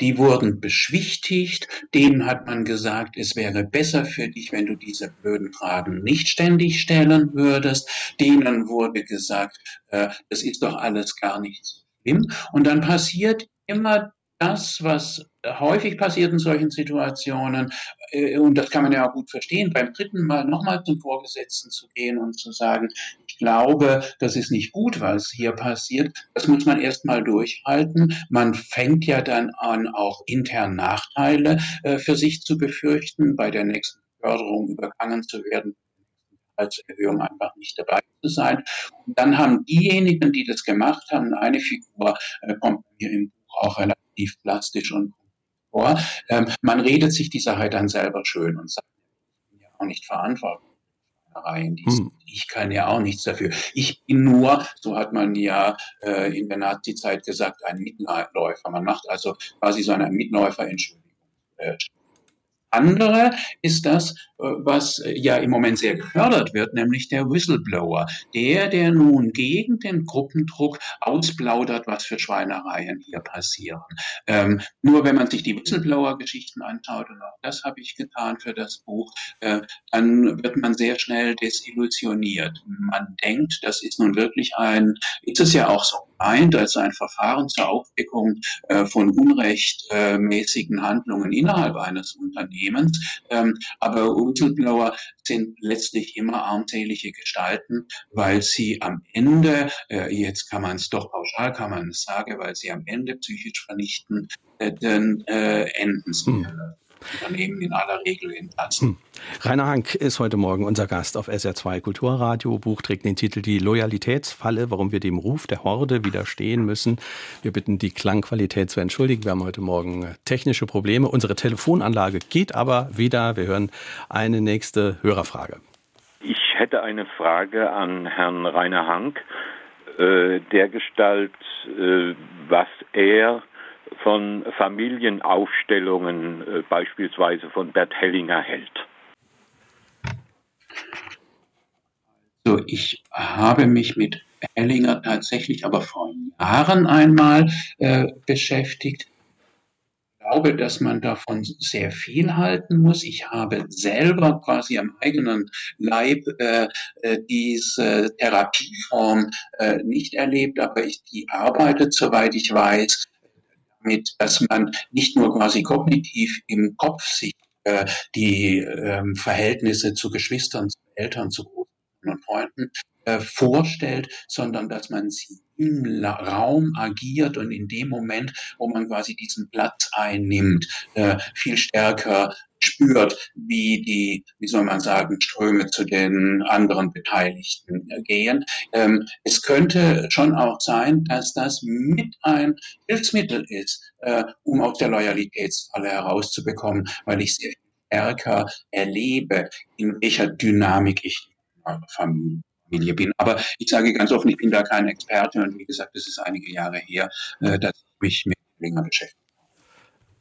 Speaker 2: Die wurden beschwichtigt, denen hat man gesagt, es wäre besser für dich, wenn du diese blöden Fragen nicht ständig stellen würdest. Denen wurde gesagt, äh, das ist doch alles gar nicht so schlimm. Und dann passiert immer das, was häufig passiert in solchen Situationen, äh, und das kann man ja auch gut verstehen, beim dritten Mal nochmal zum Vorgesetzten zu gehen und zu sagen, ich glaube, das ist nicht gut, was hier passiert, das muss man erstmal durchhalten. Man fängt ja dann an, auch intern Nachteile äh, für sich zu befürchten, bei der nächsten Förderung übergangen zu werden, als Erhöhung einfach nicht dabei zu sein. Und dann haben diejenigen, die das gemacht haben, eine Figur äh, kommt mir im Buch auch relativ plastisch und vor. Ähm, man redet sich die Sache dann selber schön und sagt, ich bin ja auch nicht verantwortlich. Hm. Ich kann ja auch nichts dafür. Ich bin nur, so hat man ja äh, in der Nazi-Zeit gesagt, ein Mitläufer. Man macht also quasi so eine Mitläuferentschuldigung. Äh, andere ist das, was äh, ja im Moment sehr gefördert wird, nämlich der Whistleblower. Der, der nun gegen den Gruppendruck ausplaudert, was für Schweinereien hier passieren. Ähm, nur wenn man sich die Whistleblower-Geschichten anschaut, und auch das habe ich getan für das Buch, äh, dann wird man sehr schnell desillusioniert. Man denkt, das ist nun wirklich ein, ist es ja auch so gemeint, als ein Verfahren zur Aufdeckung äh, von unrechtmäßigen Handlungen innerhalb eines Unternehmens. Ähm, aber Whistleblower sind letztlich immer armselige Gestalten, weil sie am Ende, äh, jetzt kann man es doch pauschal, kann man es sagen, weil sie am Ende psychisch vernichten, äh, dann äh, enden sie. Hm. Unternehmen in aller Regel entlassen. Hm.
Speaker 1: Rainer Hank ist heute Morgen unser Gast auf SR2 Kulturradio. Buch trägt den Titel Die Loyalitätsfalle, warum wir dem Ruf der Horde widerstehen müssen. Wir bitten die Klangqualität zu entschuldigen. Wir haben heute Morgen äh, technische Probleme. Unsere Telefonanlage geht aber wieder. Wir hören eine nächste Hörerfrage.
Speaker 6: Ich hätte eine Frage an Herrn Rainer Hank, äh, der Gestalt, äh, was er von Familienaufstellungen äh, beispielsweise von Bert Hellinger hält?
Speaker 2: So, ich habe mich mit Hellinger tatsächlich aber vor Jahren einmal äh, beschäftigt. Ich glaube, dass man davon sehr viel halten muss. Ich habe selber quasi am eigenen Leib äh, äh diese Therapieform äh, nicht erlebt, aber ich, die arbeitet, soweit ich weiß, mit, dass man nicht nur quasi kognitiv im Kopf sich äh, die äh, Verhältnisse zu Geschwistern, zu Eltern, zu Großeltern und Freunden äh, vorstellt, sondern dass man sie im Raum agiert und in dem Moment, wo man quasi diesen Platz einnimmt, äh, viel stärker spürt, wie die, wie soll man sagen, Ströme zu den anderen Beteiligten gehen. Ähm, es könnte schon auch sein, dass das mit ein Hilfsmittel ist, äh, um aus der Loyalitätsfalle herauszubekommen, weil ich sehr stärker erlebe, in welcher Dynamik ich Familie bin. Aber ich sage ganz offen, ich bin da kein Experte und wie gesagt, es ist einige Jahre her, äh, dass ich mich mit länger beschäftigt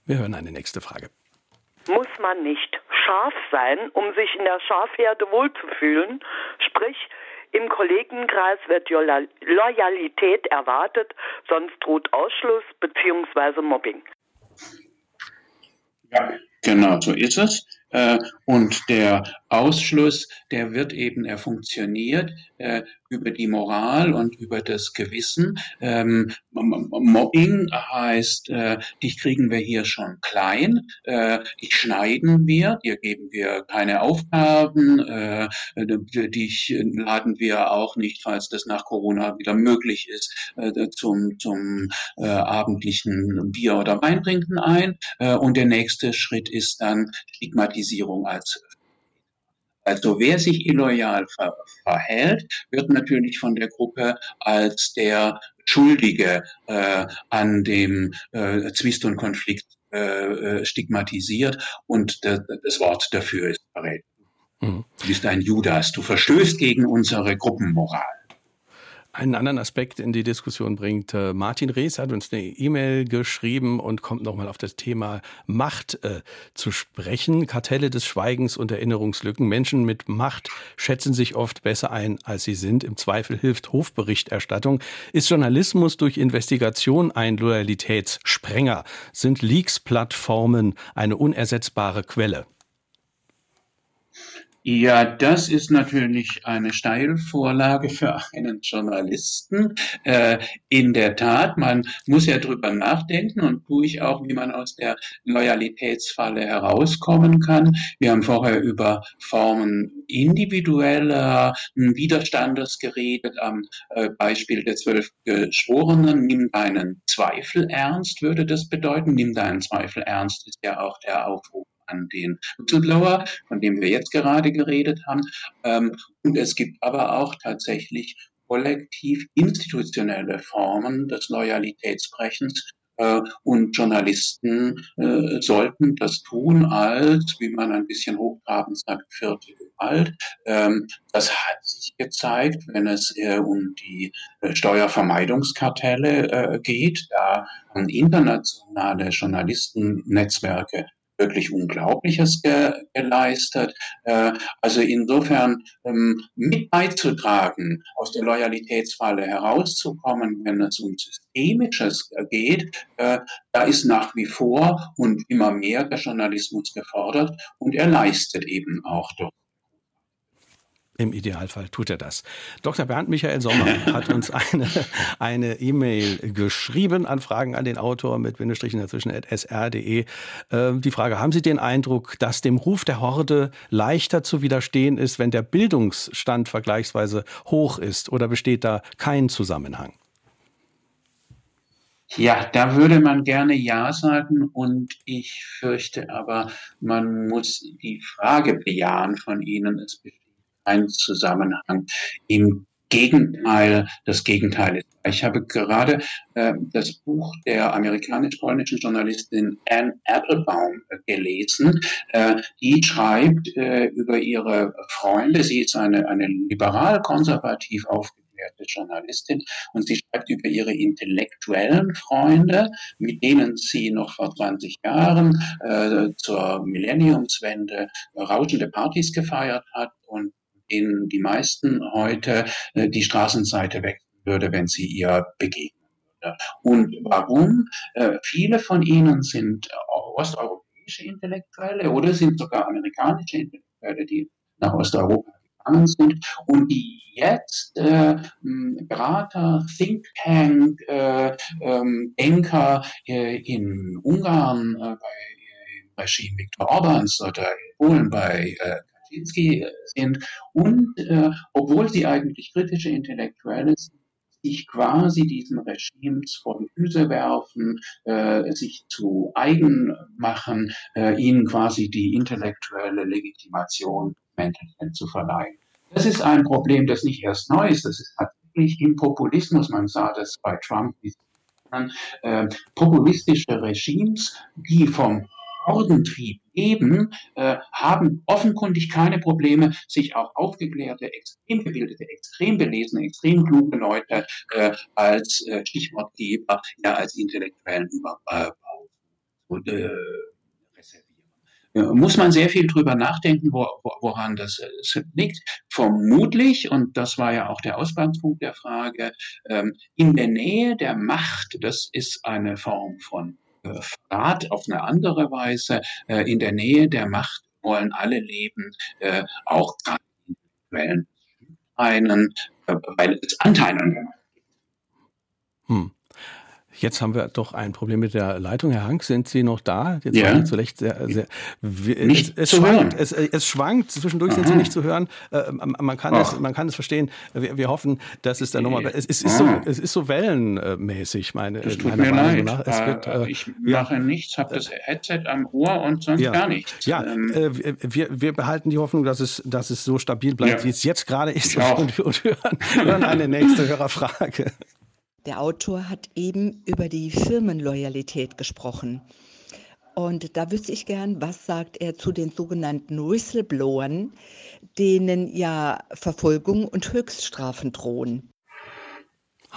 Speaker 1: Wir hören eine nächste Frage
Speaker 7: muss man nicht scharf sein, um sich in der Schafherde wohlzufühlen. Sprich, im Kollegenkreis wird Loyalität erwartet, sonst droht Ausschluss bzw. Mobbing.
Speaker 2: Ja, genau, so ist es. Äh, und der Ausschluss, der wird eben, er funktioniert äh, über die Moral und über das Gewissen. Ähm, Mobbing heißt, äh, dich kriegen wir hier schon klein, äh, dich schneiden wir, dir geben wir keine Aufgaben, äh, dich laden wir auch nicht, falls das nach Corona wieder möglich ist, äh, zum, zum äh, abendlichen Bier- oder Weintrinken ein. Äh, und der nächste Schritt ist dann Stigmatisierung als also wer sich illoyal ver verhält, wird natürlich von der Gruppe als der Schuldige äh, an dem äh, Zwist und Konflikt äh, äh stigmatisiert und das Wort dafür ist Verräter. Mhm. Du bist ein Judas, du verstößt gegen unsere Gruppenmoral
Speaker 1: einen anderen Aspekt in die Diskussion bringt. Äh, Martin Rees hat uns eine E-Mail geschrieben und kommt nochmal auf das Thema Macht äh, zu sprechen. Kartelle des Schweigens und Erinnerungslücken. Menschen mit Macht schätzen sich oft besser ein, als sie sind. Im Zweifel hilft Hofberichterstattung. Ist Journalismus durch Investigation ein Loyalitätssprenger? Sind Leaks-Plattformen eine unersetzbare Quelle?
Speaker 2: Ja, das ist natürlich eine Steilvorlage für einen Journalisten. Äh, in der Tat, man muss ja drüber nachdenken und tue ich auch, wie man aus der Loyalitätsfalle herauskommen kann. Wir haben vorher über Formen individueller Widerstandes geredet, am äh, Beispiel der zwölf Geschworenen. Nimm deinen Zweifel ernst, würde das bedeuten. Nimm deinen Zweifel ernst ist ja auch der Aufruf an den Whistleblower, von dem wir jetzt gerade geredet haben. Ähm, und es gibt aber auch tatsächlich kollektiv institutionelle Formen des Loyalitätsbrechens. Äh, und Journalisten äh, sollten das tun als, wie man ein bisschen hochtrabend sagt, vierte Gewalt. Ähm, das hat sich gezeigt, wenn es äh, um die äh, Steuervermeidungskartelle äh, geht. Da haben internationale Journalistennetzwerke wirklich Unglaubliches ge geleistet. Äh, also insofern ähm, mit beizutragen, aus der Loyalitätsfalle herauszukommen, wenn es um Systemisches geht, äh, da ist nach wie vor und immer mehr der Journalismus gefordert und er leistet eben auch durch
Speaker 1: im Idealfall tut er das. Dr. Bernd Michael Sommer (laughs) hat uns eine E-Mail geschrieben an Fragen an den Autor mit Bindestrichen dazwischen at sr.de. Ähm, die Frage, haben Sie den Eindruck, dass dem Ruf der Horde leichter zu widerstehen ist, wenn der Bildungsstand vergleichsweise hoch ist oder besteht da kein Zusammenhang?
Speaker 2: Ja, da würde man gerne Ja sagen und ich fürchte aber, man muss die Frage bejahen von Ihnen. Es besteht ein Zusammenhang. Im Gegenteil, das Gegenteil ist. Ich habe gerade äh, das Buch der amerikanisch-polnischen Journalistin Anne Applebaum gelesen. Äh, die schreibt äh, über ihre Freunde. Sie ist eine, eine liberal-konservativ aufgeklärte Journalistin und sie schreibt über ihre intellektuellen Freunde, mit denen sie noch vor 20 Jahren äh, zur Millenniumswende rauschende Partys gefeiert hat und denen die meisten heute äh, die Straßenseite wechseln würde, wenn sie ihr begegnen würde. Und warum? Äh, viele von ihnen sind osteuropäische Intellektuelle oder sind sogar amerikanische Intellektuelle, die nach Osteuropa gegangen sind und die jetzt äh, Berater, Think Tank, äh, ähm, Denker äh, in Ungarn äh, bei Regime Viktor Orbans oder in Polen bei äh, Kaczynski sind und äh, obwohl sie eigentlich kritische Intellektuelle sind, sich quasi diesen Regimes vor die Füße werfen, äh, sich zu eigen machen, äh, ihnen quasi die intellektuelle Legitimation zu verleihen. Das ist ein Problem, das nicht erst neu ist, das ist tatsächlich im Populismus, man sah das bei Trump, äh, populistische Regimes, die vom Hordentrieb eben, äh, haben offenkundig keine Probleme, sich auch aufgeklärte, extrem gebildete, extrem belesene, extrem kluge Leute äh, als äh, Stichwortgeber, ja als intellektuellen Überbau und, äh, muss man sehr viel drüber nachdenken, wo, woran das liegt. Vermutlich, und das war ja auch der Ausgangspunkt der Frage, ähm, in der Nähe der Macht, das ist eine Form von Staat auf eine andere Weise äh, in der Nähe der Macht wollen alle leben, äh, auch gerade einen, äh, weil es Anteil an der Macht gibt.
Speaker 1: Hm. Jetzt haben wir doch ein Problem mit der Leitung. Herr Hank, sind Sie noch da? Jetzt ja. zurecht sehr, sehr,
Speaker 2: nicht
Speaker 1: es, es schwankt, es, es, schwankt, zwischendurch Aha. sind Sie nicht zu hören. Äh, man, kann es, man kann es verstehen. Wir, wir hoffen, dass es dann nochmal, es, es, ist so, es ist so wellenmäßig, meine,
Speaker 2: das tut mir leid. Nach. Es wird, äh, ich mache ja. nichts, habe das Headset am Ohr und sonst
Speaker 1: ja.
Speaker 2: gar nichts.
Speaker 1: Ja, ähm, äh, wir, wir behalten die Hoffnung, dass es, dass es so stabil bleibt, wie es jetzt gerade ist (laughs) und, und hören, hören eine nächste Hörerfrage.
Speaker 8: Der Autor hat eben über die Firmenloyalität gesprochen. Und da wüsste ich gern, was sagt er zu den sogenannten Whistleblowern, denen ja Verfolgung und Höchststrafen drohen?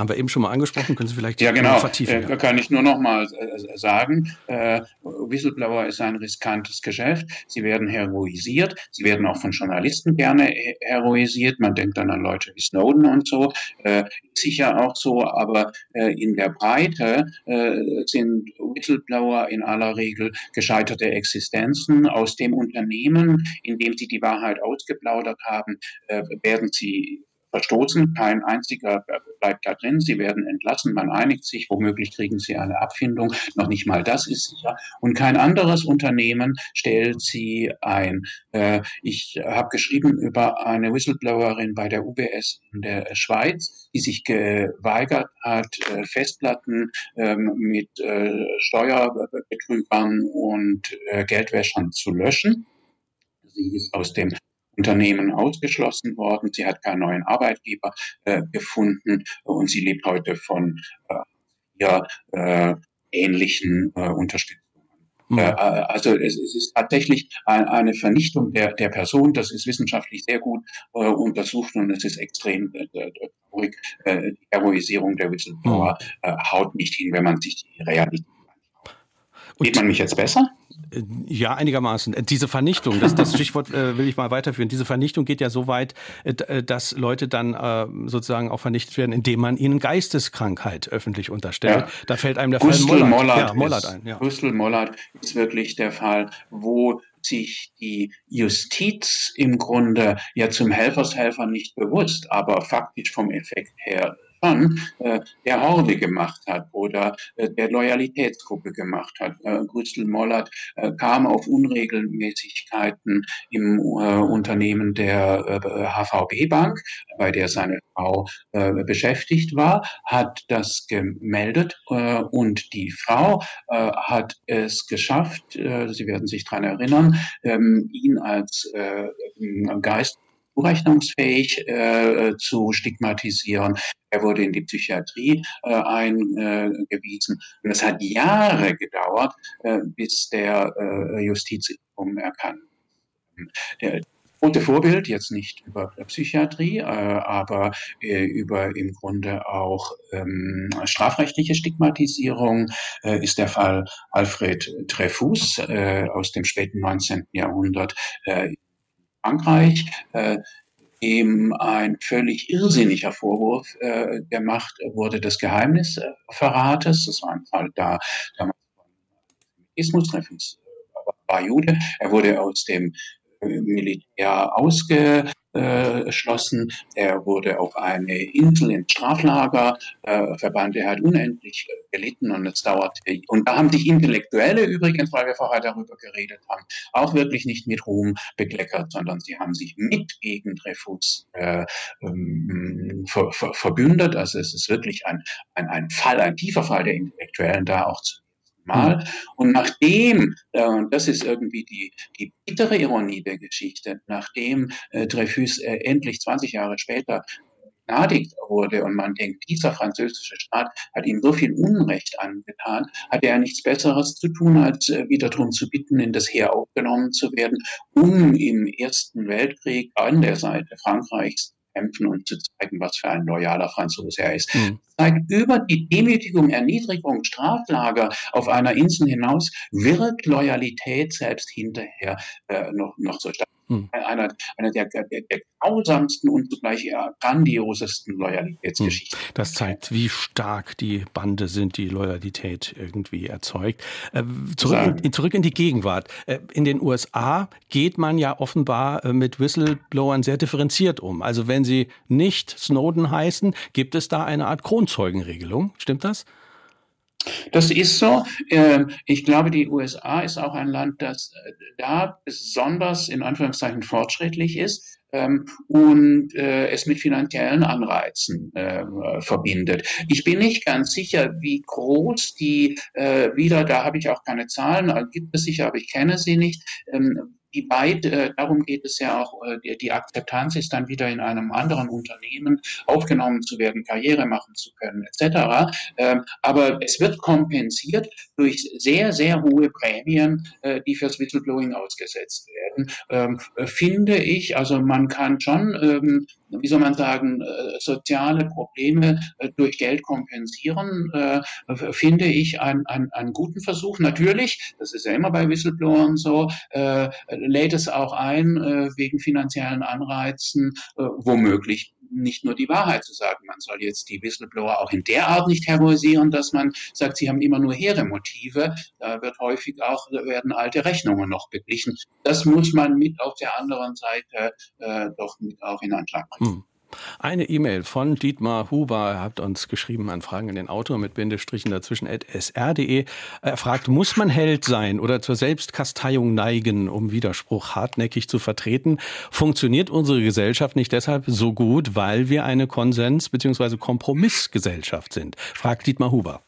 Speaker 1: Haben wir eben schon mal angesprochen, können Sie vielleicht
Speaker 2: ja, genau. vertiefen? Ja, kann ich nur noch mal äh, sagen. Äh, Whistleblower ist ein riskantes Geschäft. Sie werden heroisiert. Sie werden auch von Journalisten gerne heroisiert. Man denkt dann an Leute wie Snowden und so. Äh, sicher auch so, aber äh, in der Breite äh, sind Whistleblower in aller Regel gescheiterte Existenzen. Aus dem Unternehmen, in dem sie die Wahrheit ausgeplaudert haben, äh, werden sie verstoßen. Kein einziger bleibt da drin. Sie werden entlassen. Man einigt sich. Womöglich kriegen sie eine Abfindung. Noch nicht mal das ist sicher. Und kein anderes Unternehmen stellt sie ein. Äh, ich habe geschrieben über eine Whistleblowerin bei der UBS in der Schweiz, die sich geweigert hat, äh, Festplatten ähm, mit äh, Steuerbetrügern und Geldwäschern zu löschen. Sie ist aus dem Unternehmen ausgeschlossen worden. Sie hat keinen neuen Arbeitgeber äh, gefunden und sie lebt heute von äh, ja, äh, ähnlichen äh, Unterstützungen. Mhm. Äh, also es, ist tatsächlich ein, eine Vernichtung der, der Person. Das ist wissenschaftlich sehr gut äh, untersucht und es ist extrem traurig. die Heroisierung der Whistleblower mhm. haut nicht hin, wenn man sich die Realität Sieht man mich jetzt besser?
Speaker 1: Äh, ja, einigermaßen. Äh, diese Vernichtung, das, das Stichwort äh, will ich mal weiterführen. Diese Vernichtung geht ja so weit, äh, dass Leute dann äh, sozusagen auch vernichtet werden, indem man ihnen Geisteskrankheit öffentlich unterstellt. Ja. Da fällt einem der
Speaker 2: Gustl
Speaker 1: Fall
Speaker 2: Mollert, ja, Mollert ein. Ja. Gustl Mollert ist wirklich der Fall, wo sich die Justiz im Grunde ja zum Helfershelfer nicht bewusst, aber faktisch vom Effekt her schon äh, der Horde gemacht hat oder äh, der Loyalitätsgruppe gemacht hat. Äh, Grüstel Mollert äh, kam auf Unregelmäßigkeiten im äh, Unternehmen der äh, HVB Bank, bei der seine Frau äh, beschäftigt war, hat das gemeldet äh, und die Frau äh, hat es geschafft, äh, Sie werden sich daran erinnern, ähm, ihn als äh, Geist zurechnungsfähig äh, zu stigmatisieren. Er wurde in die Psychiatrie äh, eingewiesen. Und es hat Jahre gedauert, äh, bis der äh, Justiz erkannt. Der gute Vorbild, jetzt nicht über Psychiatrie, äh, aber äh, über im Grunde auch ähm, strafrechtliche Stigmatisierung, äh, ist der Fall Alfred Dreyfus äh, aus dem späten 19. Jahrhundert äh, Frankreich, äh, dem ein völlig irrsinniger Vorwurf äh, gemacht wurde des Geheimnisverrates. Das war ein Fall da, damals Ismus, war Jude. Er wurde aus dem Militär ausgeschlossen. Er wurde auf eine Insel ins Straflager äh, verbannt. Er hat unendlich gelitten und es dauerte. Und da haben sich Intellektuelle übrigens, weil wir vorher darüber geredet haben, auch wirklich nicht mit Ruhm bekleckert, sondern sie haben sich mit gegen Dreyfus äh, ähm, ver, ver, verbündet. Also es ist wirklich ein, ein, ein Fall, ein tiefer Fall der Intellektuellen da auch zu Mal. Mhm. Und nachdem, äh, und das ist irgendwie die, die bittere Ironie der Geschichte, nachdem äh, Dreyfus äh, endlich 20 Jahre später begnadigt wurde und man denkt, dieser französische Staat hat ihm so viel Unrecht angetan, hatte er nichts Besseres zu tun, als äh, wieder darum zu bitten, in das Heer aufgenommen zu werden, um im Ersten Weltkrieg an der Seite Frankreichs kämpfen und zu zeigen, was für ein loyaler Franzose er ist. Mhm. Zeigt über die Demütigung, Erniedrigung, Straflager auf einer Insel hinaus wirkt Loyalität selbst hinterher äh, noch, noch so stark. Hm. Einer, einer der, der, der grausamsten und zugleich eher grandiosesten Loyalitätsgeschichten. Hm.
Speaker 1: Das zeigt, wie stark die Bande sind, die Loyalität irgendwie erzeugt. Äh, zurück, in, zurück in die Gegenwart. Äh, in den USA geht man ja offenbar äh, mit Whistleblowern sehr differenziert um. Also wenn sie nicht Snowden heißen, gibt es da eine Art Kronzeugenregelung. Stimmt das?
Speaker 2: Das ist so. Ähm, ich glaube, die USA ist auch ein Land, das äh, da besonders in Anführungszeichen fortschrittlich ist ähm, und äh, es mit finanziellen Anreizen äh, verbindet. Ich bin nicht ganz sicher, wie groß die wieder, da habe ich auch keine Zahlen, gibt es sicher, aber ich kenne sie nicht, ähm, wie weit, äh, darum geht es ja auch, äh, die, die Akzeptanz ist dann wieder in einem anderen Unternehmen aufgenommen zu werden, Karriere machen zu können, etc. Ähm, aber es wird kompensiert durch sehr, sehr hohe Prämien, äh, die fürs Whistleblowing ausgesetzt werden. Ähm, äh, finde ich, also man kann schon ähm, wie soll man sagen, äh, soziale Probleme äh, durch Geld kompensieren, äh, finde ich einen, einen, einen guten Versuch. Natürlich, das ist ja immer bei Whistleblowern so, lädt es auch ein, wegen finanziellen Anreizen, womöglich nicht nur die Wahrheit zu sagen. Man soll jetzt die Whistleblower auch in der Art nicht heroisieren, dass man sagt, sie haben immer nur hehre Motive. Da wird häufig auch, werden alte Rechnungen noch beglichen. Das muss man mit auf der anderen Seite äh, doch mit auch in Anschlag bringen. Hm.
Speaker 1: Eine E-Mail von Dietmar Huber. Er hat uns geschrieben an Fragen in den Autor mit Bindestrichen dazwischen at sr.de. Er fragt, muss man Held sein oder zur Selbstkasteiung neigen, um Widerspruch hartnäckig zu vertreten? Funktioniert unsere Gesellschaft nicht deshalb so gut, weil wir eine Konsens- bzw. Kompromissgesellschaft sind? Fragt Dietmar Huber.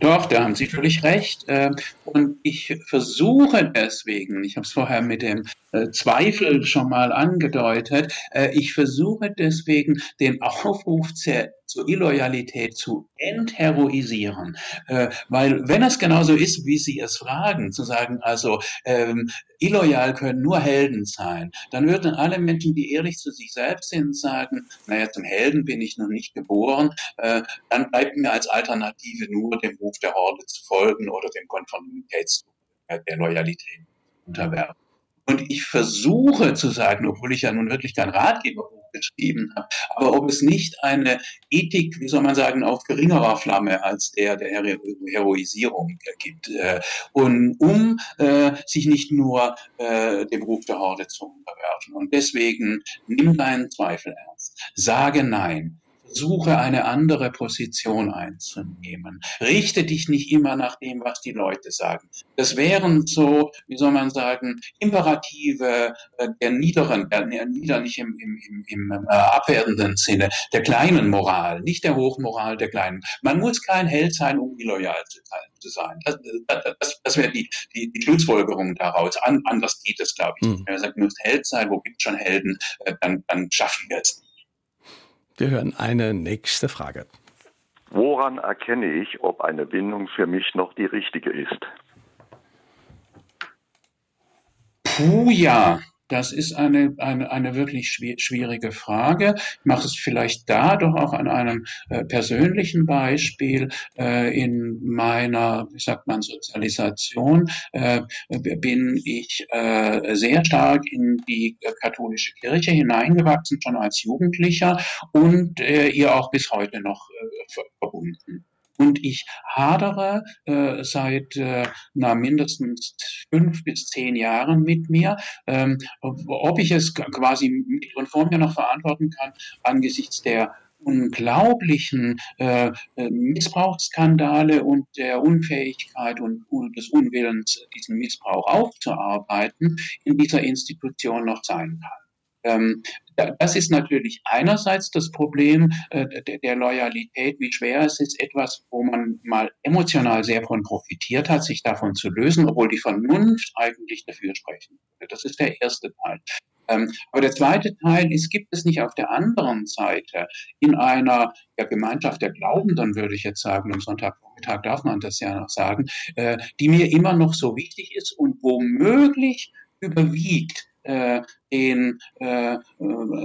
Speaker 2: Doch, da haben Sie völlig recht. Ähm, und ich versuche deswegen, ich habe es vorher mit dem äh, Zweifel schon mal angedeutet, äh, ich versuche deswegen den Aufruf zur Illoyalität zu entheroisieren. Äh, weil wenn es genauso ist, wie Sie es fragen, zu sagen, also ähm, illoyal können nur Helden sein, dann würden alle Menschen, die ehrlich zu sich selbst sind, sagen, naja, zum Helden bin ich noch nicht geboren, äh, dann bleibt mir als Alternative nur dem Ruf der Horde zu folgen oder dem Konformitätsdruck der Loyalität unterwerfen. Und ich versuche zu sagen, obwohl ich ja nun wirklich kein Ratgeberbuch geschrieben habe, aber ob es nicht eine Ethik, wie soll man sagen, auf geringerer Flamme als der der Hero Heroisierung gibt. Äh, und um äh, sich nicht nur äh, dem Ruf der Horde zu unterwerfen. Und deswegen nimm deinen Zweifel ernst. Sage Nein suche eine andere Position einzunehmen. Richte dich nicht immer nach dem, was die Leute sagen. Das wären so, wie soll man sagen, Imperative äh, der niederen, der nieder nicht im, im, im, im äh, abwertenden Sinne, der kleinen Moral, nicht der Hochmoral der kleinen. Man muss kein Held sein, um illoyal zu, zu sein. Das, das, das wäre die, die, die Schlussfolgerung daraus. An, anders geht es, glaube ich. Hm. Wenn man sagt, du musst Held sein, wo gibt es schon Helden, äh, dann, dann schaffen wir es nicht.
Speaker 1: Wir hören eine nächste Frage.
Speaker 9: Woran erkenne ich, ob eine Bindung für mich noch die richtige ist?
Speaker 2: Puh, ja. Das ist eine, eine, eine wirklich schwierige Frage. Ich mache es vielleicht da doch auch an einem äh, persönlichen Beispiel. Äh, in meiner, wie sagt man, Sozialisation äh, bin ich äh, sehr stark in die katholische Kirche hineingewachsen, schon als Jugendlicher und äh, ihr auch bis heute noch äh, verbunden. Und ich hadere äh, seit äh, na, mindestens fünf bis zehn Jahren mit mir, ähm, ob ich es quasi mit und vor mir noch verantworten kann angesichts der unglaublichen äh, äh, Missbrauchsskandale und der Unfähigkeit und, und des Unwillens, diesen Missbrauch aufzuarbeiten, in dieser Institution noch sein kann. Ähm, das ist natürlich einerseits das Problem äh, der Loyalität, wie schwer es ist, etwas, wo man mal emotional sehr von profitiert hat, sich davon zu lösen, obwohl die Vernunft eigentlich dafür sprechen würde. Das ist der erste Teil. Ähm, aber der zweite Teil ist, gibt es nicht auf der anderen Seite in einer ja, Gemeinschaft der Glaubenden, würde ich jetzt sagen, am Sonntagvormittag darf man das ja noch sagen, äh, die mir immer noch so wichtig ist und womöglich überwiegt äh, den äh,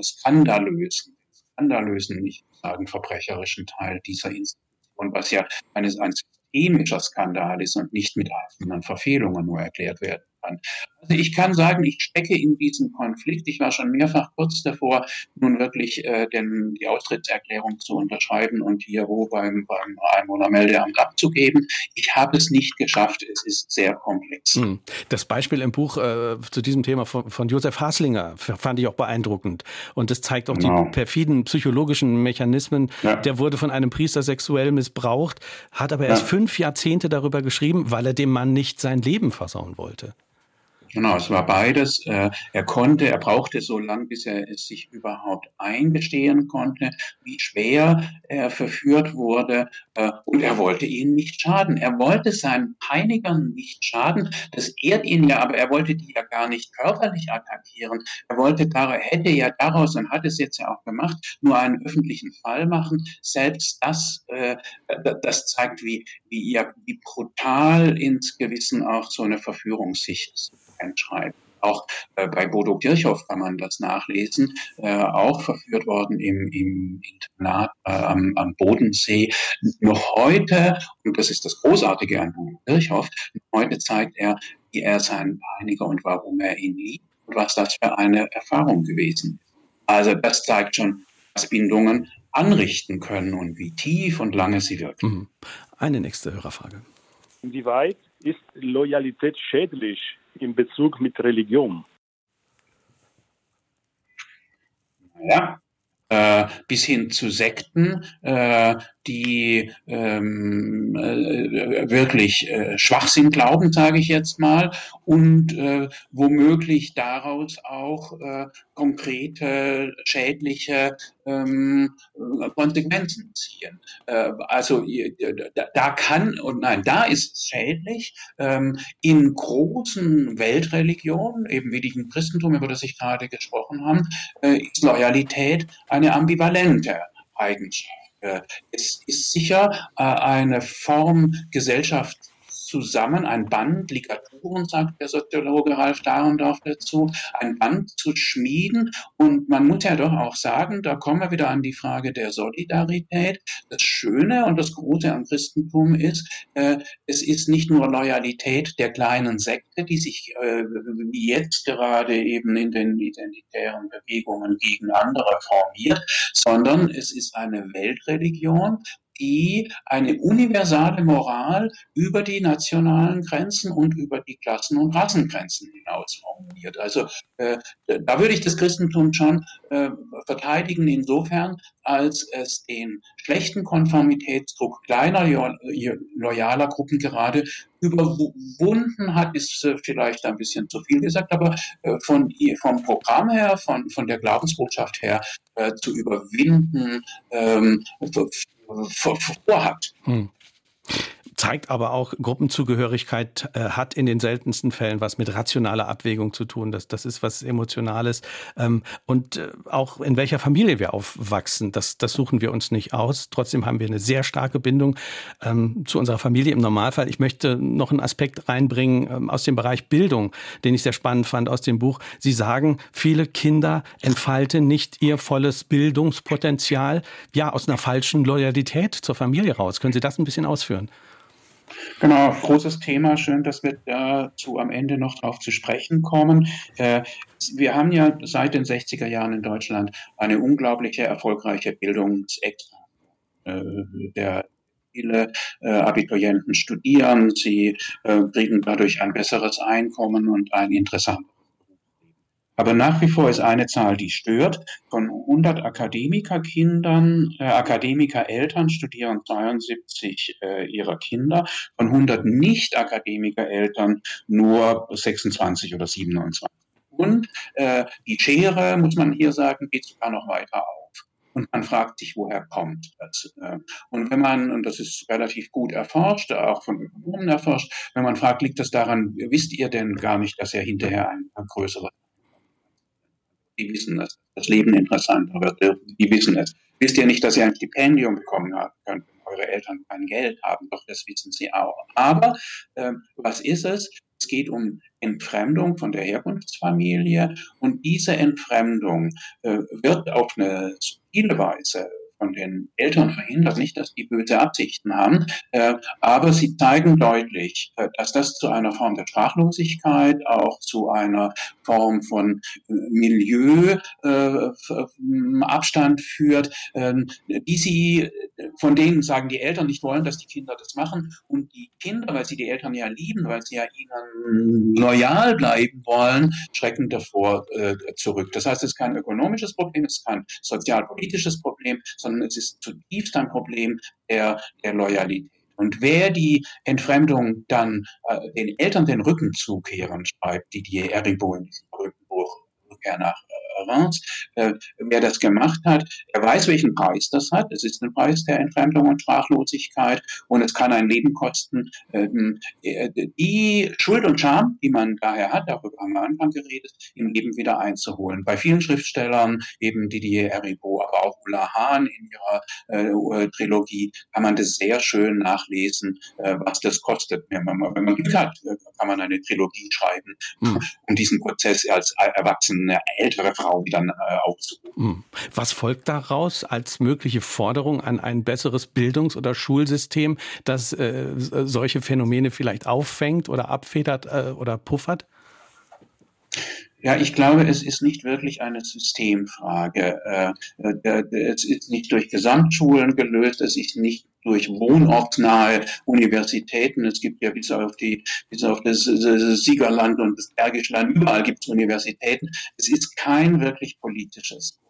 Speaker 2: skandalösen, skandalösen, nicht sagen verbrecherischen Teil dieser Institution, was ja eines, ein systemischer Skandal ist und nicht mit einzelnen Verfehlungen nur erklärt werden kann. Also ich kann sagen, ich stecke in diesem Konflikt. Ich war schon mehrfach kurz davor, nun wirklich äh, den, die Austrittserklärung zu unterschreiben und hier wo beim, beim Einwohnermeldeamt abzugeben. Ich habe es nicht geschafft. Es ist sehr komplex. Hm.
Speaker 1: Das Beispiel im Buch äh, zu diesem Thema von, von Josef Haslinger fand ich auch beeindruckend. Und das zeigt auch genau. die perfiden psychologischen Mechanismen. Ja. Der wurde von einem Priester sexuell missbraucht, hat aber erst ja. fünf Jahrzehnte darüber geschrieben, weil er dem Mann nicht sein Leben versauen wollte.
Speaker 2: Genau, es war beides. Äh, er konnte, er brauchte so lange, bis er es sich überhaupt eingestehen konnte, wie schwer er verführt wurde. Äh, und er wollte ihnen nicht schaden. Er wollte seinen Peinigern nicht schaden. Das ehrt ihn ja, aber er wollte die ja gar nicht körperlich attackieren. Er wollte, hätte ja daraus und hat es jetzt ja auch gemacht, nur einen öffentlichen Fall machen. Selbst das, äh, das zeigt, wie, wie, wie brutal ins Gewissen auch so eine Verführungssicht einschreiben. Auch äh, bei Bodo Kirchhoff kann man das nachlesen, äh, auch verführt worden im, im Internat äh, am, am, Bodensee. Noch heute, und das ist das Großartige an Bodo Kirchhoff, heute zeigt er, wie er seinen Peiniger und warum er ihn liebt und was das für eine Erfahrung gewesen ist. Also das zeigt schon, was Bindungen anrichten können und wie tief und lange sie wirken. Mhm.
Speaker 1: Eine nächste Hörerfrage.
Speaker 10: Inwieweit ist Loyalität schädlich in Bezug mit Religion?
Speaker 2: Ja, äh, bis hin zu Sekten, äh, die ähm, äh, wirklich äh, Schwachsinn glauben, sage ich jetzt mal, und äh, womöglich daraus auch äh, konkrete schädliche ähm, Konsequenzen ziehen. Äh, also da, kann und nein, da ist es schädlich. Ähm, in großen Weltreligionen, eben wie dem Christentum, über das ich gerade gesprochen habe, äh, ist Loyalität eine ambivalente Eigenschaft. Äh, es ist sicher äh, eine Form Gesellschaft zusammen, ein Band, Ligaturen, sagt der Soziologe Ralf Dahrendorf dazu, ein Band zu schmieden. Und man muss ja doch auch sagen, da kommen wir wieder an die Frage der Solidarität. Das Schöne und das Gute am Christentum ist, äh, es ist nicht nur Loyalität der kleinen Sekte, die sich äh, jetzt gerade eben in den identitären Bewegungen gegen andere formiert, sondern es ist eine Weltreligion, die eine universale Moral über die nationalen Grenzen und über die Klassen- und Rassengrenzen hinaus formuliert. Also äh, da würde ich das Christentum schon äh, verteidigen insofern, als es den schlechten Konformitätsdruck kleiner loyaler Gruppen gerade überwunden hat, ist äh, vielleicht ein bisschen zu viel gesagt, aber äh, von, vom Programm her, von, von der Glaubensbotschaft her äh, zu überwinden, ähm, vorhat. Hm
Speaker 1: zeigt aber auch, Gruppenzugehörigkeit äh, hat in den seltensten Fällen was mit rationaler Abwägung zu tun. Das, das ist was Emotionales. Ähm, und äh, auch in welcher Familie wir aufwachsen, das, das suchen wir uns nicht aus. Trotzdem haben wir eine sehr starke Bindung ähm, zu unserer Familie im Normalfall. Ich möchte noch einen Aspekt reinbringen ähm, aus dem Bereich Bildung, den ich sehr spannend fand aus dem Buch. Sie sagen, viele Kinder entfalten nicht ihr volles Bildungspotenzial, ja, aus einer falschen Loyalität zur Familie raus. Können Sie das ein bisschen ausführen?
Speaker 2: Genau, großes Thema. Schön, dass wir dazu am Ende noch darauf zu sprechen kommen. Äh, wir haben ja seit den 60er Jahren in Deutschland eine unglaubliche erfolgreiche Bildungsexpansion. Äh, der viele äh, Abiturienten studieren, sie kriegen dadurch ein besseres Einkommen und ein interessantes aber nach wie vor ist eine Zahl, die stört. Von 100 Akademikerkindern, äh, Akademikereltern studieren 72 äh, ihrer Kinder. Von 100 Nicht-Akademikereltern nur 26 oder 27. Und äh, die Schere, muss man hier sagen, geht sogar noch weiter auf. Und man fragt sich, woher kommt das? Äh, und wenn man, und das ist relativ gut erforscht, auch von Ökonomen erforscht, wenn man fragt, liegt das daran, wisst ihr denn gar nicht, dass er hinterher ein größeres die wissen es. Das Leben interessanter wird, die wissen es. Wisst ihr nicht, dass ihr ein Stipendium bekommen habt, könnt, eure Eltern kein Geld haben, doch das wissen sie auch. Aber äh, was ist es? Es geht um Entfremdung von der Herkunftsfamilie und diese Entfremdung äh, wird auf eine subtile Weise von den Eltern verhindert. Nicht, dass die böse Absichten haben, äh, aber sie zeigen deutlich, äh, dass das zu einer Form der Sprachlosigkeit, auch zu einer Form von äh, Milieuabstand äh, führt, ähm, die sie, von denen sagen die Eltern nicht wollen, dass die Kinder das machen und die Kinder, weil sie die Eltern ja lieben, weil sie ja ihnen loyal bleiben wollen, schrecken davor äh, zurück. Das heißt, es ist kein ökonomisches Problem, es ist kein sozialpolitisches Problem, sondern es ist zutiefst ein Problem der, der Loyalität. Und wer die Entfremdung dann äh, den Eltern den Rücken zukehren, schreibt Didier Erribo in diesem berühmten Buch Rückkehr nach Reims, äh, wer das gemacht hat, er weiß, welchen Preis das hat. Es ist ein Preis der Entfremdung und Sprachlosigkeit und es kann ein Leben kosten. Ähm, äh, die Schuld und Scham, die man daher hat, darüber haben wir am Anfang geredet, im Leben wieder einzuholen. Bei vielen Schriftstellern, eben Didier Erribo, aber auch Ulla Hahn in ihrer äh, Trilogie, kann man das sehr schön nachlesen, äh, was das kostet. Wenn man, wenn man Glück hat, äh, kann man eine Trilogie schreiben, mhm. um diesen Prozess als erwachsene, ältere Frau Frau dann äh, aufzurufen. Hm.
Speaker 1: Was folgt daraus als mögliche Forderung an ein besseres Bildungs- oder Schulsystem, das äh, solche Phänomene vielleicht auffängt oder abfedert äh, oder puffert?
Speaker 2: Ja, ich glaube, es ist nicht wirklich eine Systemfrage. Äh, äh, es ist nicht durch Gesamtschulen gelöst, es ist nicht durch wohnortnahe Universitäten. Es gibt ja bis auf die, bis auf das, Siegerland und das Bergische Land, überall gibt es Universitäten. Es ist kein wirklich politisches.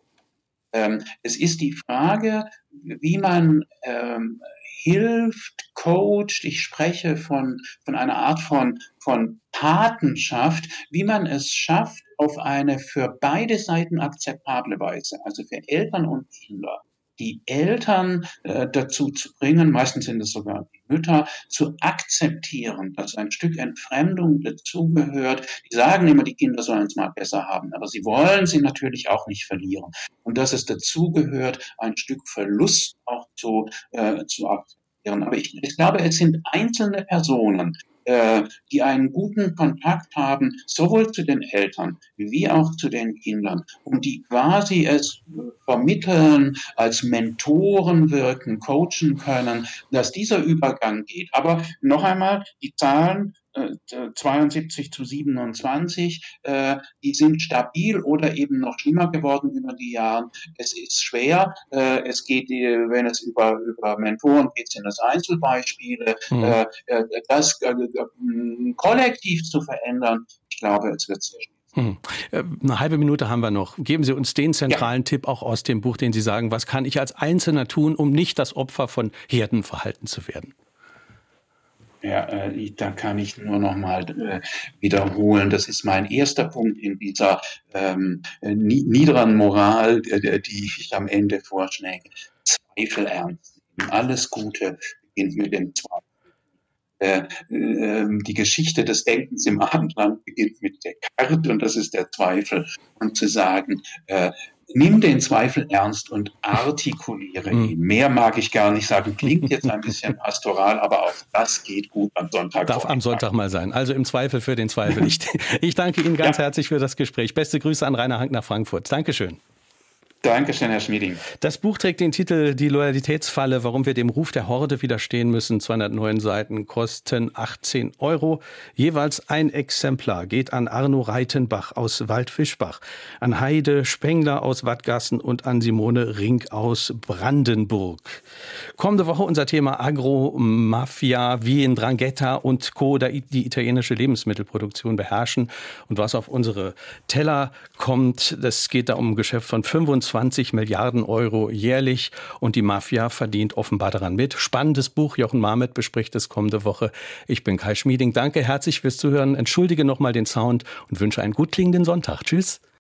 Speaker 2: Ähm, es ist die Frage, wie man ähm, hilft, coacht, ich spreche von, von einer Art von, von Patenschaft, wie man es schafft, auf eine für beide Seiten akzeptable Weise, also für Eltern und Kinder, die Eltern äh, dazu zu bringen, meistens sind es sogar die Mütter, zu akzeptieren, dass ein Stück Entfremdung dazugehört. Die sagen immer, die Kinder sollen es mal besser haben, aber sie wollen sie natürlich auch nicht verlieren. Und dass es dazugehört, ein Stück Verlust auch zu, äh, zu akzeptieren. Aber ich, ich glaube, es sind einzelne Personen, äh, die einen guten Kontakt haben, sowohl zu den Eltern wie auch zu den Kindern und die quasi es vermitteln, als Mentoren wirken, coachen können, dass dieser Übergang geht. Aber noch einmal, die Zahlen 72 zu 27, äh, die sind stabil oder eben noch schlimmer geworden über die Jahre. Es ist schwer. Äh, es geht, äh, wenn es über, über Mentoren geht, sind es Einzelbeispiele. Mhm. Äh, äh das äh, kollektiv zu verändern, ich glaube, es wird sehr schwierig.
Speaker 1: Hm. Eine halbe Minute haben wir noch. Geben Sie uns den zentralen ja. Tipp auch aus dem Buch, den Sie sagen, was kann ich als Einzelner tun, um nicht das Opfer von Herdenverhalten zu werden?
Speaker 2: Ja, äh, da kann ich nur noch mal äh, wiederholen. Das ist mein erster Punkt in dieser ähm, niederen Moral, äh, die ich am Ende vorschläge. Zweifel ernst nehmen. Alles Gute beginnt mit dem Zweifel. Äh, äh, die Geschichte des Denkens im Abendland beginnt mit der Karte und das ist der Zweifel. Und zu sagen, äh, nimm den Zweifel ernst und artikuliere mhm. ihn. Mehr mag ich gar nicht sagen. Klingt jetzt ein bisschen (laughs) pastoral, aber auch das geht gut am Sonntag.
Speaker 1: Darf am Sonntag mal sein. Also im Zweifel für den Zweifel. Ich, (laughs) ich danke Ihnen ganz ja. herzlich für das Gespräch. Beste Grüße an Rainer Hank nach Frankfurt. Dankeschön.
Speaker 2: Dankeschön, Herr Schmieding.
Speaker 1: Das Buch trägt den Titel Die Loyalitätsfalle, warum wir dem Ruf der Horde widerstehen müssen. 209 Seiten kosten 18 Euro. Jeweils ein Exemplar geht an Arno Reitenbach aus Waldfischbach, an Heide Spengler aus Wattgassen und an Simone Rink aus Brandenburg. Kommende Woche unser Thema Agro-Mafia, wie in Drangheta und Co. die italienische Lebensmittelproduktion beherrschen und was auf unsere Teller kommt. Es geht da um ein Geschäft von 25 20 Milliarden Euro jährlich und die Mafia verdient offenbar daran mit. Spannendes Buch. Jochen Marmet bespricht es kommende Woche. Ich bin Kai Schmieding. Danke herzlich fürs Zuhören. Entschuldige nochmal den Sound und wünsche einen gut klingenden Sonntag. Tschüss.